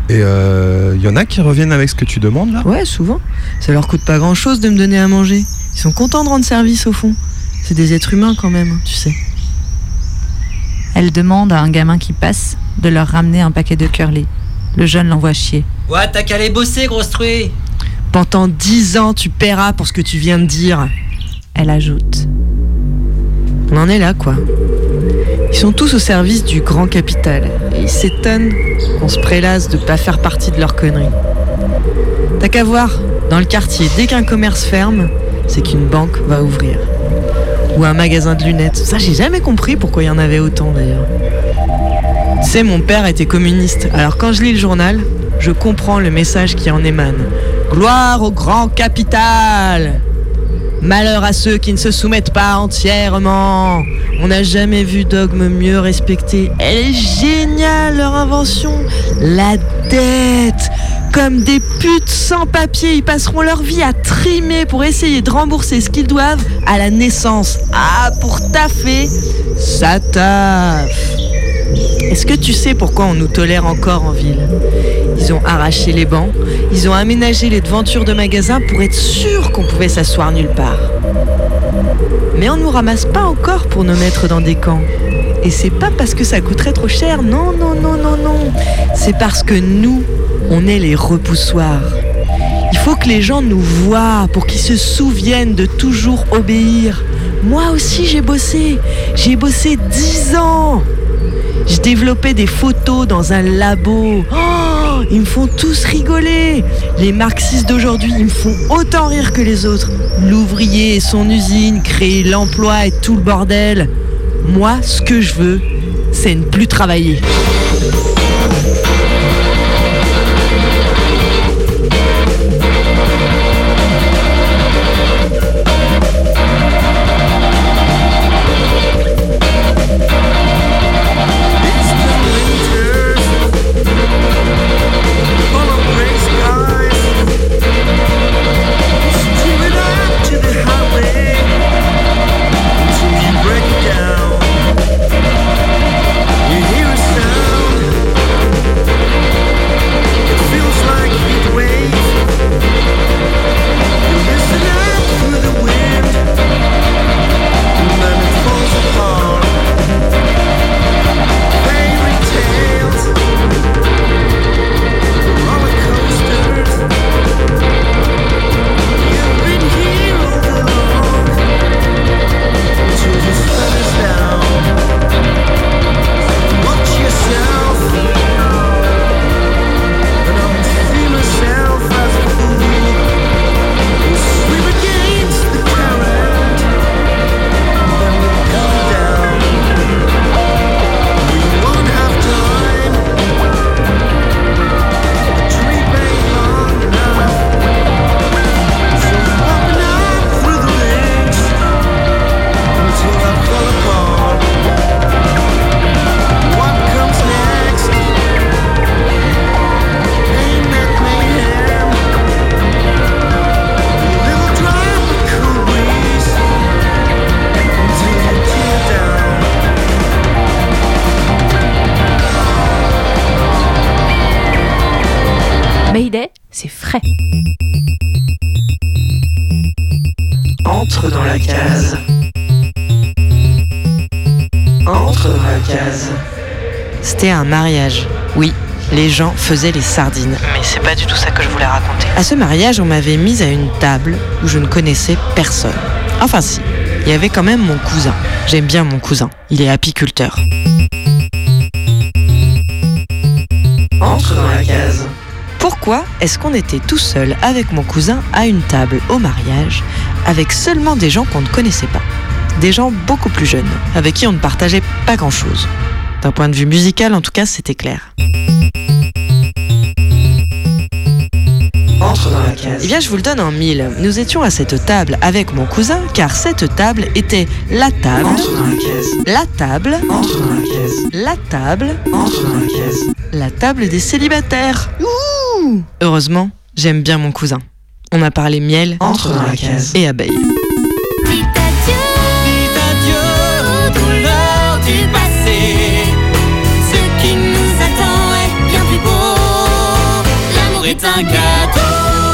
Et euh, y en a qui reviennent avec ce que tu demandes là? Ouais, souvent. Ça leur coûte pas grand chose de me donner à manger. Ils sont contents de rendre service au fond. C'est des êtres humains quand même, tu sais. Elle demande à un gamin qui passe de leur ramener un paquet de curly. Le jeune l'envoie chier. Ouais, t'as qu'à aller bosser, grosse truie Pendant dix ans, tu paieras pour ce que tu viens de dire. Elle ajoute. On en est là, quoi. Ils sont tous au service du grand capital. Et ils s'étonnent qu'on se prélasse de pas faire partie de leur connerie. T'as qu'à voir, dans le quartier, dès qu'un commerce ferme, c'est qu'une banque va ouvrir. Ou un magasin de lunettes. Ça, j'ai jamais compris pourquoi il y en avait autant d'ailleurs. Tu sais, mon père était communiste. Alors quand je lis le journal, je comprends le message qui en émane. Gloire au grand capital Malheur à ceux qui ne se soumettent pas entièrement. On n'a jamais vu dogme mieux respecté. Elle est géniale leur invention. La dette. Comme des putes sans papier, ils passeront leur vie à trimer pour essayer de rembourser ce qu'ils doivent à la naissance. Ah, pour taffer, ça taffe. Est-ce que tu sais pourquoi on nous tolère encore en ville? Ils ont arraché les bancs, ils ont aménagé les devantures de magasins pour être sûr qu'on pouvait s'asseoir nulle part. Mais on nous ramasse pas encore pour nous mettre dans des camps. Et c'est pas parce que ça coûterait trop cher, non, non, non, non, non. C'est parce que nous, on est les repoussoirs. Il faut que les gens nous voient pour qu'ils se souviennent de toujours obéir. Moi aussi j'ai bossé. J'ai bossé dix ans. Je développais des photos dans un labo. Oh, ils me font tous rigoler. Les marxistes d'aujourd'hui, ils me font autant rire que les autres. L'ouvrier et son usine, créer l'emploi et tout le bordel. Moi, ce que je veux, c'est ne plus travailler. Faisaient les sardines. Mais c'est pas du tout ça que je voulais raconter. À ce mariage, on m'avait mise à une table où je ne connaissais personne. Enfin si, il y avait quand même mon cousin. J'aime bien mon cousin. Il est apiculteur. Entre dans la case. Pourquoi est-ce qu'on était tout seul avec mon cousin à une table au mariage avec seulement des gens qu'on ne connaissait pas? Des gens beaucoup plus jeunes, avec qui on ne partageait pas grand-chose. D'un point de vue musical, en tout cas, c'était clair. rentre ah, Eh bien, je vous le donne en mille. Nous étions à cette table avec mon cousin, car cette table était la table. Rentre dans la case. La table. Rentre dans la case. La table. Rentre dans la case. La table des célibataires. Heureusement, j'aime bien mon cousin. On a parlé miel. Entre dans la case. Et abeilles. un gâteau.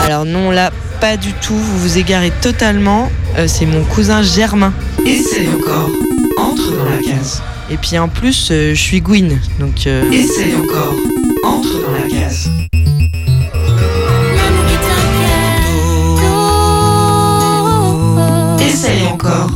Alors non, là, pas du tout. Vous vous égarez totalement. Euh, c'est mon cousin Germain. Essaye encore. Entre dans la case. Et puis en plus, euh, je suis Gwyn. Donc. euh, Essaye encore. Entre dans la case. Essaye encore.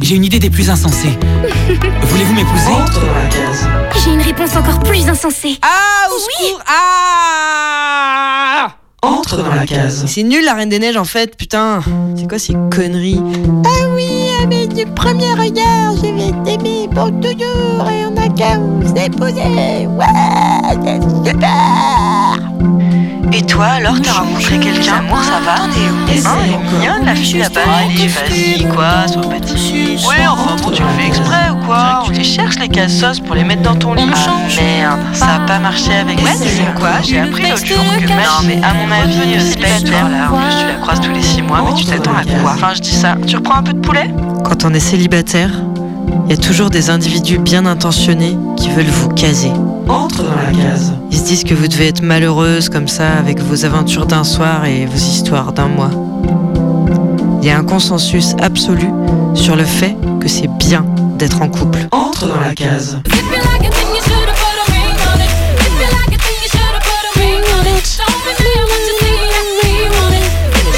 J'ai une idée des plus insensées. Voulez-vous m'épouser Entre dans la case. J'ai une réponse encore plus insensée. Ah, au secours Ah Entre dans la case. C'est nul la Reine des Neiges en fait, putain. C'est quoi ces conneries Ah oui, mais du premier regard, je vais t'aimer pour toujours et on a qu'à vous épouser. Ouais, c'est super. Et toi, alors, t'as rencontré quelqu'un Moi, ça va où Hein, elle est encore. mignonne, la fille là-bas. Allez, vas-y, quoi, sois petit. Ouais, enfin bon, tu le fais exprès ou quoi Tu les cherches, les cassos, pour les mettre dans ton lit. Ah, merde, ça a pas marché avec Ouais, tu sais quoi J'ai appris l'autre jour que même... Non, mais à mon avis, euh, célibataire, là, en plus, tu la croises tous les six mois, mais tu t'attends à quoi Enfin, je dis ça. Tu reprends un peu de poulet Quand on est célibataire, il y a toujours des individus bien intentionnés qui veulent vous caser. Entre dans la case. Ils se disent que vous devez être malheureuse comme ça avec vos aventures d'un soir et vos histoires d'un mois. Il y a un consensus absolu sur le fait que c'est bien d'être en couple. Entre dans la case.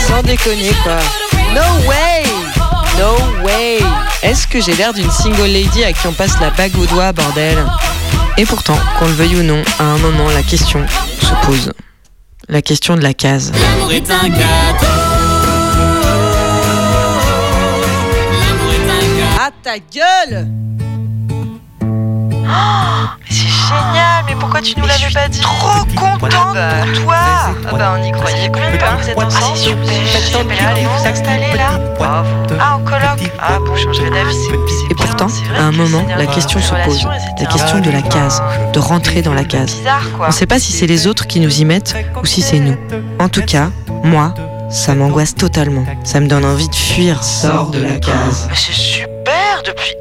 Sans déconner quoi. No way No way Est-ce que j'ai l'air d'une single lady à qui on passe la bague au doigt, bordel Et pourtant, qu'on le veuille ou non, à un moment, la question se pose. La question de la case. L'amour est un gâteau. Ah ta gueule c'est génial, mais pourquoi tu nous l'avais pas dit Trop contente pour toi. Ah bah on y croyait plus, hein. Vous êtes ensemble. Ah c'est super, là allez vous installer là. Bravo. Ah en coloc Ah vous changerez d'avis Et pourtant, à un moment, la question se pose. La question de la case, de rentrer dans la case. On ne sait pas si c'est les autres qui nous y mettent ou si c'est nous. En tout cas, moi, ça m'angoisse totalement. Ça me donne envie de fuir. Sors de la case. Mais c'est super depuis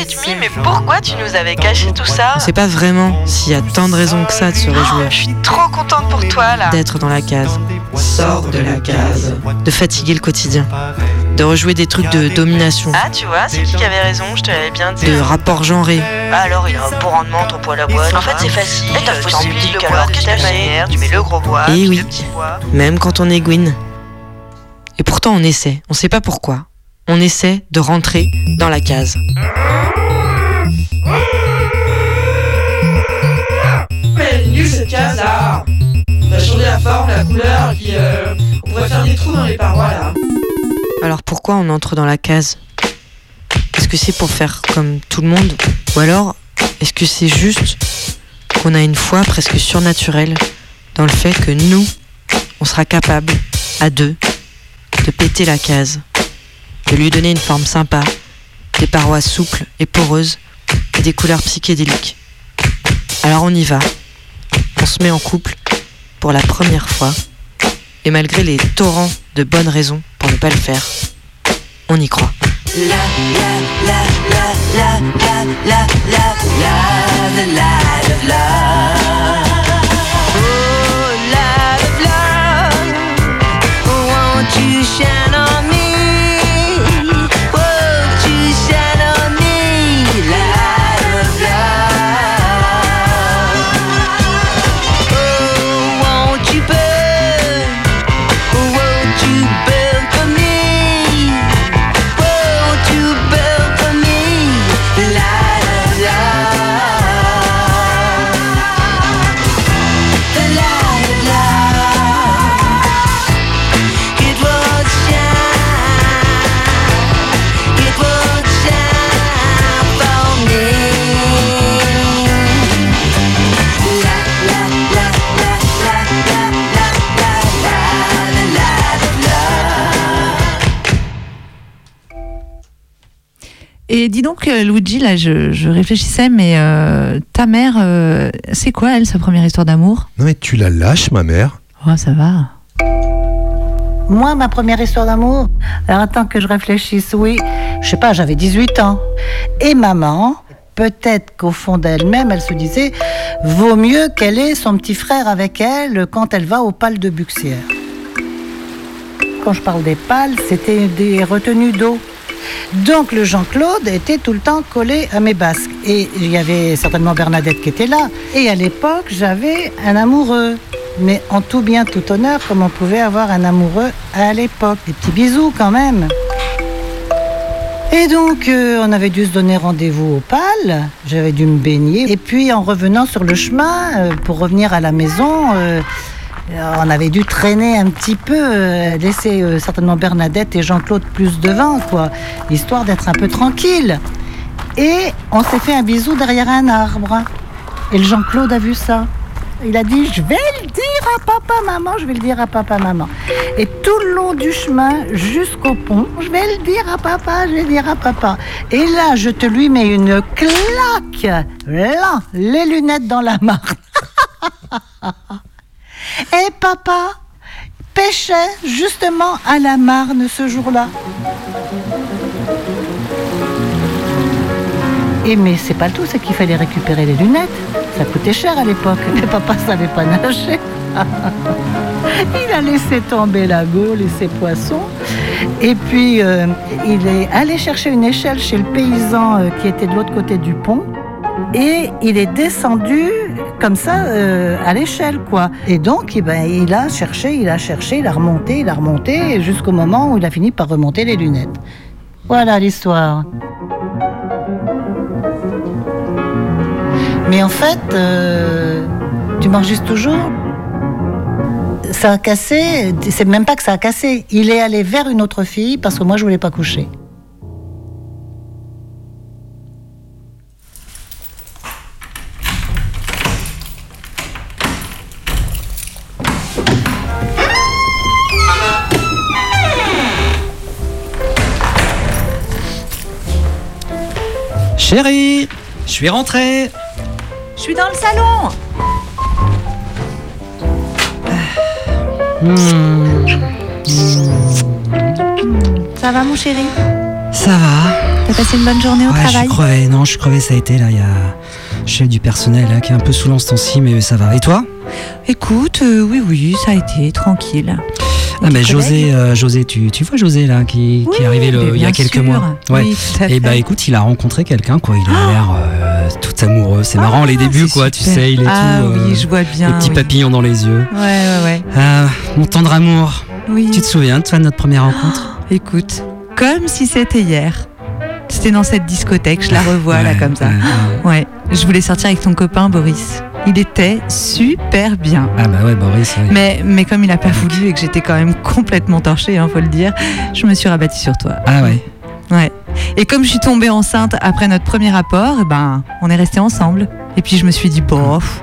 et demi, mais pourquoi tu nous avais caché tout ça On sait pas vraiment s'il y a tant de raisons que ça de se réjouir. Je suis trop contente pour toi là D'être dans la case, Sors de la case. de fatiguer le quotidien, de rejouer des trucs de domination, Ah tu vois, c'est qui qui avait raison, je te l'avais bien dit de rapports genrés. Ah, alors il a un bon rendement ton poil à boîte. En fait c'est facile, euh, t'en piles le alors de ta manière, tu mets le gros bois, Et puis oui. le petit bois. même quand on est Gwyn. Et pourtant on essaie, on sait pas pourquoi. On essaie de rentrer dans la case. Mais elle est nulle cette case là On a changé la forme, la couleur, et puis euh, on pourrait faire des trous dans les parois là. Alors pourquoi on entre dans la case? Est-ce que c'est pour faire comme tout le monde? Ou alors, est-ce que c'est juste qu'on a une foi presque surnaturelle dans le fait que nous, on sera capable, à deux, de péter la case, de lui donner une forme sympa, des parois souples et poreuses, et des couleurs psychédéliques. Alors on y va, on se met en couple pour la première fois, et malgré les torrents de bonnes raisons pour ne pas le faire, on y croit. La la la Et dis donc, euh, Luigi, là, je, je réfléchissais, mais euh, ta mère, euh, c'est quoi, elle, sa première histoire d'amour? Non mais tu la lâches, ma mère. Oh, ça va. Moi, ma première histoire d'amour, alors attends que je réfléchisse, oui, je sais pas, j'avais 18 ans. Et maman, peut-être qu'au fond d'elle-même, elle se disait, vaut mieux qu'elle ait son petit frère avec elle quand elle va au pal de Buxière. Quand je parle des pales, c'était des retenues d'eau. Donc le Jean-Claude était tout le temps collé à mes basques. Et il y avait certainement Bernadette qui était là. Et à l'époque, j'avais un amoureux. Mais en tout bien, tout honneur, comme on pouvait avoir un amoureux à l'époque. Des petits bisous quand même. Et donc, euh, on avait dû se donner rendez-vous au PAL. J'avais dû me baigner. Et puis, en revenant sur le chemin, euh, pour revenir à la maison, euh, on avait dû traîner un petit peu, euh, laisser euh, certainement Bernadette et Jean-Claude plus devant, quoi, histoire d'être un peu tranquille. Et on s'est fait un bisou derrière un arbre. Et le Jean-Claude a vu ça. Il a dit, je vais le dire à papa, maman, je vais le dire à papa, maman. Et tout le long du chemin jusqu'au pont, je vais le dire à papa, je vais le dire à papa. Et là, je te lui mets une claque. Là, les lunettes dans la Marne. Et papa pêchait justement à la Marne ce jour-là. Et mais c'est pas tout, c'est qu'il fallait récupérer les lunettes. Ça coûtait cher à l'époque. Mais papa savait pas nager. il a laissé tomber la gaule et ses poissons. Et puis euh, il est allé chercher une échelle chez le paysan euh, qui était de l'autre côté du pont. Et il est descendu comme ça euh, à l'échelle, quoi. Et donc, eh ben, il a cherché, il a cherché, il a remonté, il a remonté, jusqu'au moment où il a fini par remonter les lunettes. Voilà l'histoire. Mais en fait, euh, tu m'enregistres toujours Ça a cassé, c'est même pas que ça a cassé. Il est allé vers une autre fille parce que moi je voulais pas coucher. Chérie, je suis rentré. Je suis dans le salon. Hmm, Ça va, mon chéri? Ça va. T'as passé une bonne journée au Ouais, je suis travail? crevé. Non, je suis crevé, ça a été là. Il y a le chef du personnel là, qui est un peu saoulant ce temps-ci, mais ça va. Et toi? Écoute, euh, oui, oui, ça a été tranquille. Ah bah Ton José, euh, José, tu, tu vois José là qui, qui est arrivé le- il y a quelques sûr. mois. Oui, tout à Et bah fait. écoute, il a rencontré quelqu'un quoi. Il a l'air euh, tout amoureux. C'est marrant les débuts quoi. Tu sais, il est Ah tout. euh, oui, je vois bien, Les petits oui. papillons dans les yeux. Ouais, ouais, ouais. Ah, mon tendre amour. Oui. Tu te souviens de toi de notre première rencontre? Écoute, comme si c'était hier. C'était dans cette discothèque, je la revois là Ouais, comme ça. ouais, Ouais, je voulais sortir avec ton copain Boris. Il était super bien. Ah bah ouais, Boris. ouais. Mais, mais comme il a pas voulu et que j'étais quand même complètement torchée, hein, faut le dire, je me suis rabattue sur toi. Ah ouais. Ouais. Et comme je suis tombée enceinte après notre premier rapport, eh ben, on est restés ensemble. Et puis je me suis dit, bon, pff,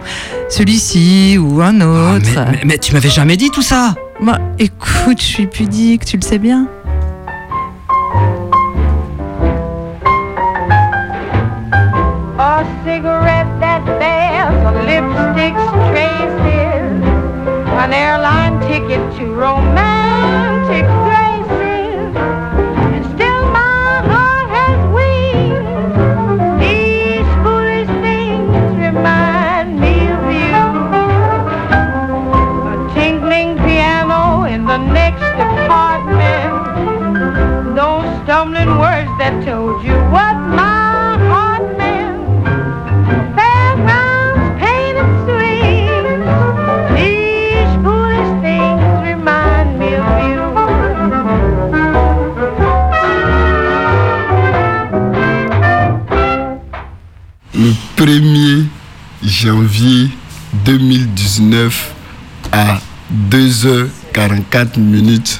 celui-ci ou un autre. Ah, mais, mais- mais tu m'avais jamais dit tout ça Bah, écoute, je suis pudique, tu le sais bien. A cigarette lipstick's traces, an airline ticket to romantic graces, and still my heart has wings. These foolish things remind me of you. A tinkling piano in the next apartment, those stumbling words that told you what 1er janvier 2019 à 2h44 minutes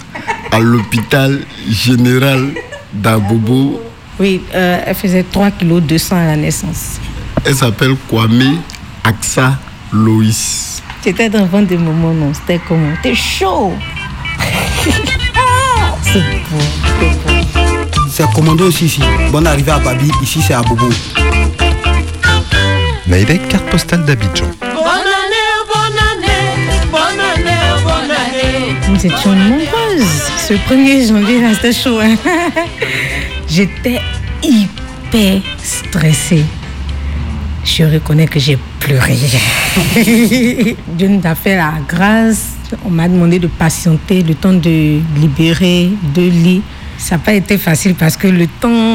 à l'hôpital général d'Abobo. Oui, euh, elle faisait 3 kg 200 à la naissance. Elle s'appelle Kwame Aksa Loïs. C'était dans le ventre des moments, non C'était comment? T'es chaud Ah, Trop beau. C'est commandé aussi ici. Bonne arrivée à Babi, ici c'est à Bobo. Mayday, carte postale d'Abidjan. Bonne année, bonne année, bonne année, bonne année. Nous étions nombreuses. Ce 1er janvier, là, c'était chaud. hein. J'étais hyper stressée. Je reconnais que j'ai pleuré. Dieu nous a fait la grâce. On m'a demandé de patienter le temps de libérer deux lits. Ça n'a pas été facile parce que le temps,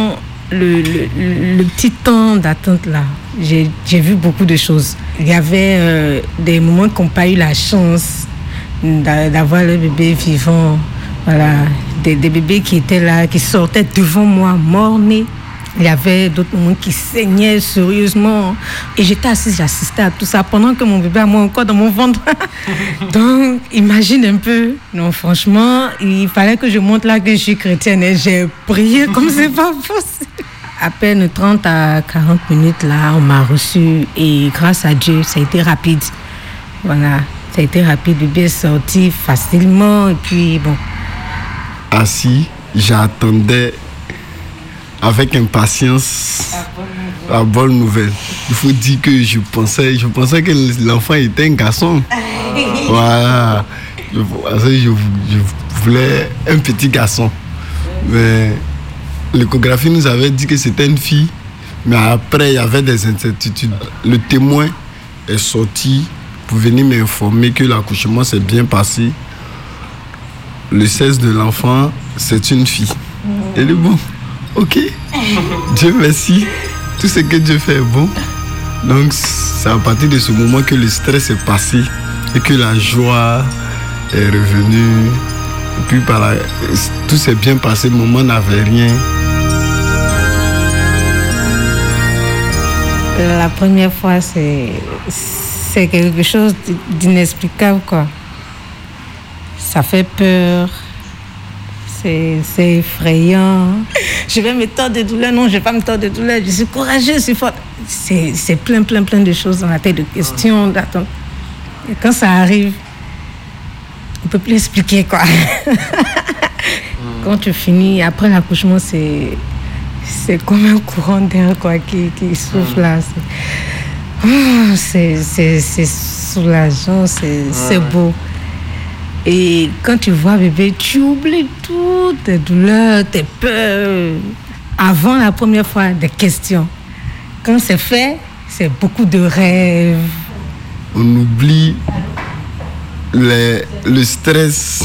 le, le- petit temps d'attente là, j'ai vu beaucoup de choses. Il y avait euh, des moments qui n'ont pas eu la chance d'a- d'avoir le bébé vivant. Voilà, des, des bébés qui étaient là, qui sortaient devant moi, morts-nés. Il y avait d'autres moments qui saignaient sérieusement. Et j'étais assise, j'assistais à tout ça pendant que mon bébé a moi encore dans mon ventre. Donc, imagine un peu. Non, franchement, il fallait que je montre là que je suis chrétienne et j'ai prié comme c'est pas possible. À peine 30 à 40 minutes là, on m'a reçu et grâce à Dieu, ça a été rapide. Voilà, ça a été rapide. Le bébé est sorti facilement et puis bon. Assis, j'attendais avec impatience la bonne nouvelle. Il faut dire que je pensais, je pensais que l'enfant était un garçon. Voilà. Je, voulais un petit garçon. Mais l'échographie nous avait dit que c'était une fille. Mais après, il y avait des incertitudes. Le témoin est sorti pour venir m'informer que l'accouchement s'est bien passé. Le 16 de l'enfant, c'est une fille. Et le bon, ok. Dieu merci. Tout ce que Dieu fait est bon. Donc, c'est à partir de ce moment que le stress est passé et que la joie est revenue. Et puis, par la- tout s'est bien passé. Maman n'avait rien. La première fois, c'est quelque chose d'inexplicable. Ça fait peur. C'est effrayant. Je vais me tordre de douleur. Non, je ne vais pas me tordre de douleur. Je suis courageuse, je suis forte. C'est plein, plein, plein de choses dans la tête, de questions, d'attentes. Et quand ça arrive, on ne peut plus expliquer, quoi. quand tu finis, après l'accouchement, c'est c'est comme un courant d'air quoi, qui, qui souffle là. C'est- Oh, C'est soulageant, c'est c'est beau. Et quand tu vois bébé, tu oublies toutes tes douleurs, tes peurs. Avant la première fois, des questions. Quand c'est fait, c'est beaucoup de rêves. on oublie le stress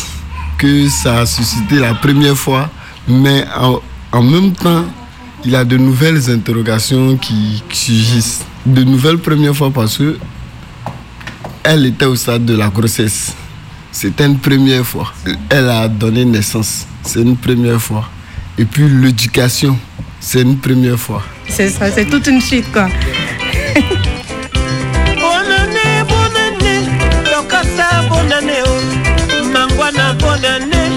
que ça a suscité la première fois, mais en, en même temps, il y a de nouvelles interrogations qui, qui surgissent. De nouvelles premières fois parce que elle était au stade de la grossesse. C'était une première fois. Elle a donné naissance. C'est une première fois. Et puis l'éducation, c'est une première fois. C'est ça, c'est toute une suite quoi. Bonne année, bonne année, Lokasa, bonne année. Mangwana, bonne année,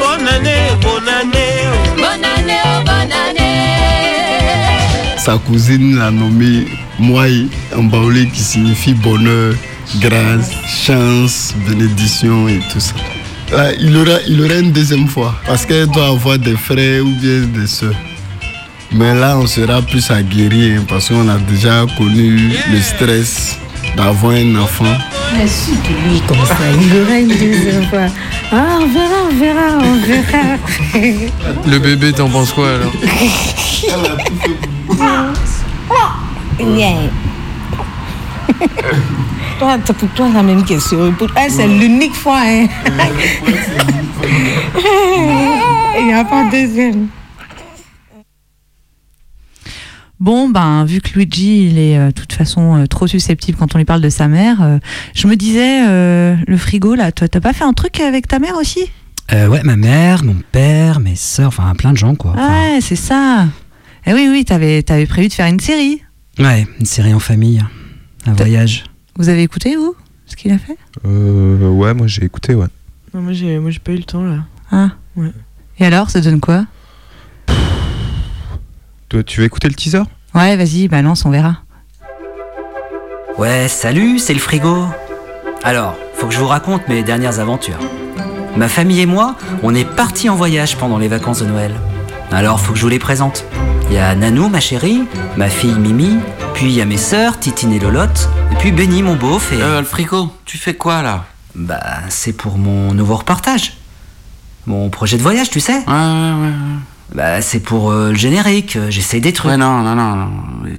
bonne année, bonne année. Bonne année, bonne année. Sa cousine l'a nommé Mwai Mbaolé qui signifie bonheur, grâce, chance, bénédiction et tout ça. Là, il, aura, il aura une deuxième fois parce qu'elle doit avoir des frères ou bien des soeurs. Mais là, on sera plus aguerri hein, parce qu'on a déjà connu le stress d'avoir un enfant. Mais si que lui comme ça, il aura une deuxième fois. Ah, on verra, on verra, on verra. Le bébé, t'en penses quoi alors? Yeah. Toi, pour toi, la même question. Pour elle, c'est l'unique fois. Hein. Il n'y a pas de deuxième. Bon, ben, vu que Luigi, il est euh, de toute façon euh, trop susceptible quand on lui parle de sa mère, euh, je me disais, euh, le frigo, là, toi, t'as pas fait un truc avec ta mère aussi? Euh, ouais, ma mère, mon père, mes sœurs, enfin plein de gens quoi. Enfin, Ouais, c'est ça. Eh oui, oui, t'avais avais prévu de faire une série. Ouais, une série en famille, un voyage. Vous avez écouté, vous, ce qu'il a fait? Euh, ouais, moi j'ai écouté, ouais. Non, moi, j'ai, moi, j'ai pas eu le temps là. Ah. Ouais. Et alors, ça donne quoi? Toi, tu veux écouter le teaser? Ouais, vas-y, balance, on verra. Ouais, salut, c'est le frigo. Alors, faut que je vous raconte mes dernières aventures. Ma famille et moi, on est partis en voyage pendant les vacances de Noël. Alors faut que je vous les présente. Il y a Nanou, ma chérie, ma fille Mimi, puis il y a mes sœurs, Titine et Lolotte, et puis Benny, mon beauf, et... Euh, le frigo, tu fais quoi là? Bah, c'est pour mon nouveau reportage. Mon projet de voyage, tu sais Ouais, ouais, ouais. Bah, c'est pour euh, le générique, j'essaie des trucs. Ouais, non, non, non, non.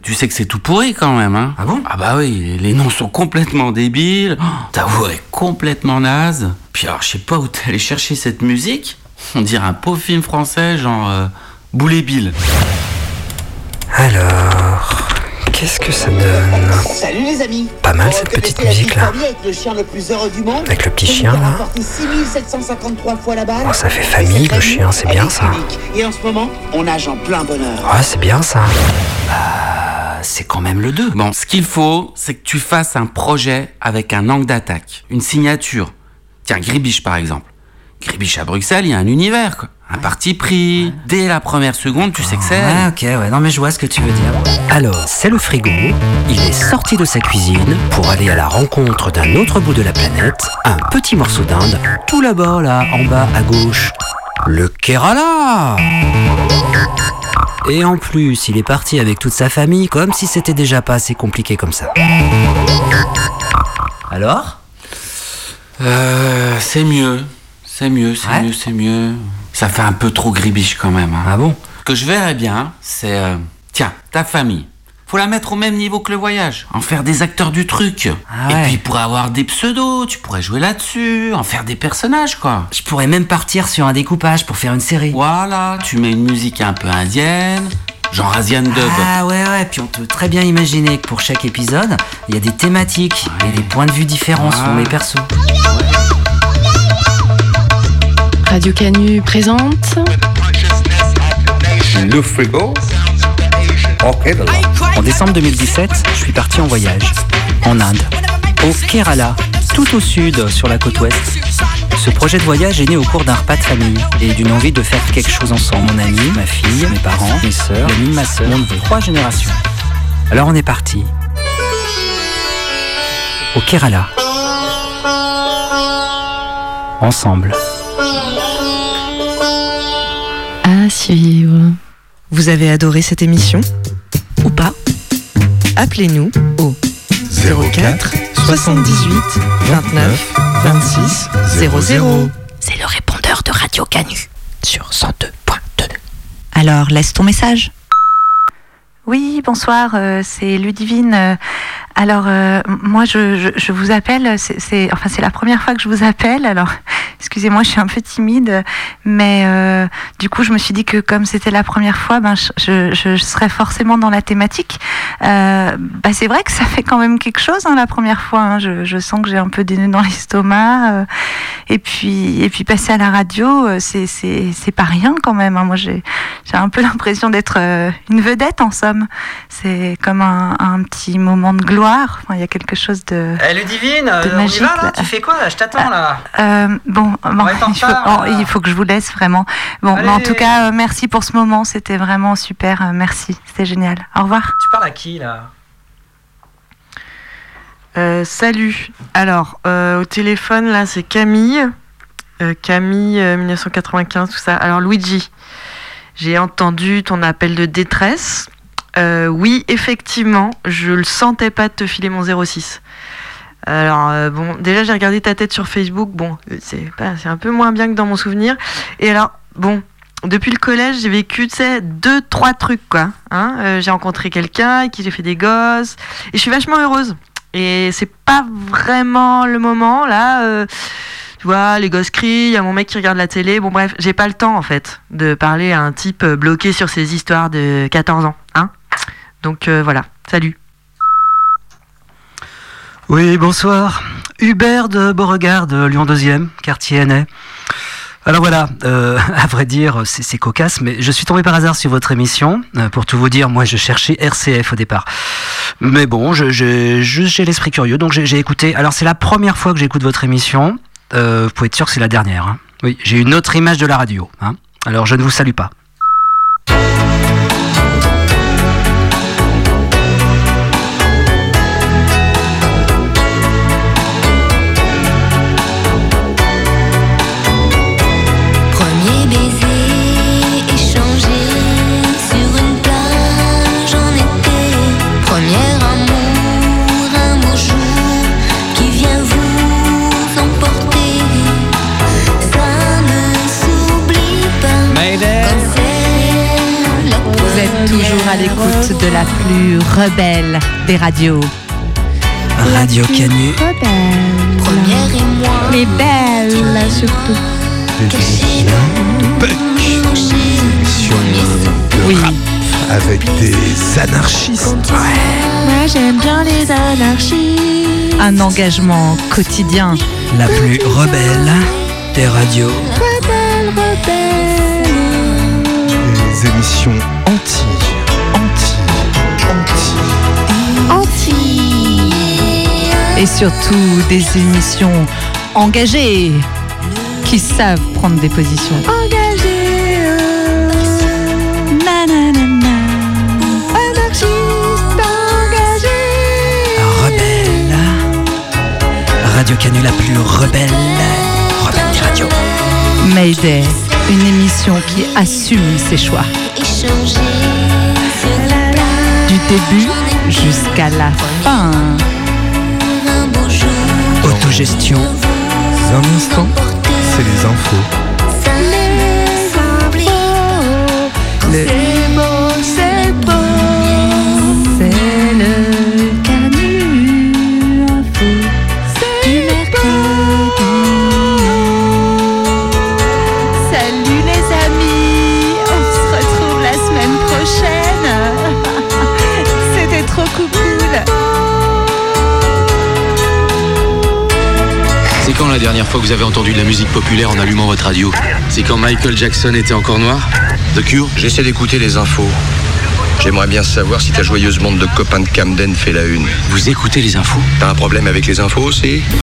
Tu sais que c'est tout pourri quand même, hein Ah bon? Ah bah oui, les noms sont complètement débiles, oh, ta voix est complètement naze. Puis alors, je sais pas où t'es allé chercher cette musique. On dirait un pauvre film français, genre euh, Boulet Bill. Alors, qu'est-ce que ça donne Salut les amis Pas mal cette petite musique là. Avec le chien le plus heureux du monde. Avec le petit chien, là. rapporté 6753 fois la balle. Oh, ça fait famille, le chien, c'est bien, ça. Et en ce moment, on nage en plein bonheur. Ouais, c'est bien ça. Bah, c'est quand même le 2. Bon, ce qu'il faut, c'est que tu fasses un projet avec un angle d'attaque, une signature. Tiens, Gribiche par exemple. Gribiche à Bruxelles, il y a un univers, quoi. Un parti pris. Dès la première seconde, tu sais que c'est. Ouais, ok, ouais, non mais je vois ce que tu veux dire. Alors, c'est le frigo. Il est sorti de sa cuisine pour aller à la rencontre d'un autre bout de la planète, un petit morceau d'Inde, tout là-bas, là, en bas à gauche. Le Kerala Et en plus, il est parti avec toute sa famille, comme si c'était déjà pas assez compliqué comme ça. Alors? Euh, c'est mieux. C'est mieux, c'est Ouais. mieux, c'est mieux. Ça fait un peu trop gribiche quand même. hein. Ah bon? Ce que je verrais bien, c'est. euh, tiens, ta famille. Faut la mettre au même niveau que le voyage. En faire des acteurs du truc. Ah Et puis pour avoir des pseudos, tu pourrais jouer là-dessus, en faire des personnages quoi. Je pourrais même partir sur un découpage pour faire une série. Voilà, tu mets une musique un peu indienne, genre Asian Dub. Ah ouais, ouais, puis on peut très bien imaginer que pour chaque épisode, il y a des thématiques et des points de vue différents selon les persos. Radio Canu présente Le frigo En décembre 2017, je suis parti en voyage, en Inde, au Kerala, tout au sud, sur la côte ouest. Ce projet de voyage est né au cours d'un repas de famille et d'une envie de faire quelque chose ensemble. Mon ami, ma fille, mes parents, mes sœurs, l'ami de ma sœur, mon neveu. Trois générations. Alors on est parti. Au Kerala. Ensemble. À suivre. Vous avez adoré cette émission Ou pas? Appelez-nous au 04 78 29 26 00. C'est le répondeur de Radio Canu sur 102.2. Alors, laisse ton message. Oui, bonsoir, euh, c'est Ludivine. Euh, alors, euh, moi, je, vous appelle, c'est, enfin, c'est la première fois que je vous appelle, alors, excusez-moi, je suis un peu timide, mais euh, du coup, je me suis dit que comme c'était la première fois, ben, je, serais forcément dans la thématique. Euh, bah, c'est vrai que ça fait quand même quelque chose, hein, la première fois, hein. je, sens que j'ai un peu des nœuds dans l'estomac, et puis, et puis passer à la radio, c'est, c'est, pas rien quand même, hein. moi, j'ai, un peu l'impression d'être une vedette en somme. C'est comme un, un petit moment de gloire. Enfin, il y a quelque chose de. Eh Ludivine, de on y magique, va là là. Tu fais quoi là? Je t'attends là. Euh, bon, bon, il, faut, retard, oh, là. il faut que je vous laisse vraiment. Bon, mais en tout cas, euh, merci pour ce moment. C'était vraiment super. euh, merci. C'était génial. Au revoir. Tu parles à qui là? Euh, salut. Alors, euh, au téléphone, là, c'est Camille. Euh, Camille, euh, 1995, tout ça. Alors, Luigi, j'ai entendu ton appel de détresse. Euh, oui, effectivement, je le sentais pas de te filer mon 06. Alors, euh, bon, déjà, j'ai regardé ta tête sur Facebook. Bon, c'est un peu moins bien que dans mon souvenir. Et alors, bon, depuis le collège, j'ai vécu, tu sais, deux, trois trucs, quoi. Hein Euh, j'ai rencontré quelqu'un qui j'ai fait des gosses. Et je suis vachement heureuse. Et c'est pas vraiment le moment, là. tu vois, les gosses crient, il y a mon mec qui regarde la télé. Bon, bref, j'ai pas le temps, en fait, de parler à un type bloqué sur ses histoires de 14 ans. Donc, euh, voilà. Salut. Oui, bonsoir. Hubert de Beauregard, Lyon 2e, quartier Hennay. Alors voilà, euh, à vrai dire, c'est cocasse, mais je suis tombé par hasard sur votre émission. Euh, pour tout vous dire, moi je cherchais RCF au départ. Mais bon, j'ai l'esprit curieux, donc j'ai écouté. Alors c'est la première fois que j'écoute votre émission. Vous pouvez être sûr que c'est la dernière. hein. Oui, j'ai une autre image de la radio. hein. Alors je ne vous salue pas. Toujours à l'écoute de la plus rebelle des radios. Radio Canu. Première et moi. Mais belle, là, surtout. Oui. avec des anarchistes. Moi, j'aime bien les anarchies. Un engagement quotidien. La plus rebelle des radios. Rebelle, rebelle. Et surtout des émissions engagées qui savent prendre des positions. Engagées. Nanana. Anarchistes engagés. Rebelle. Radio Canu la plus rebelle. Rebelle des radios. Mayday, une émission qui assume ses choix. Du début jusqu'à la fin. Autogestion. Un instant, c'est les infos. La dernière fois que vous avez entendu de la musique populaire en allumant votre radio C'est quand Michael Jackson était encore noir The Cure J'essaie d'écouter les infos. J'aimerais bien savoir si ta joyeuse bande de copains de Camden fait la une. Vous écoutez les infos T'as un problème avec les infos aussi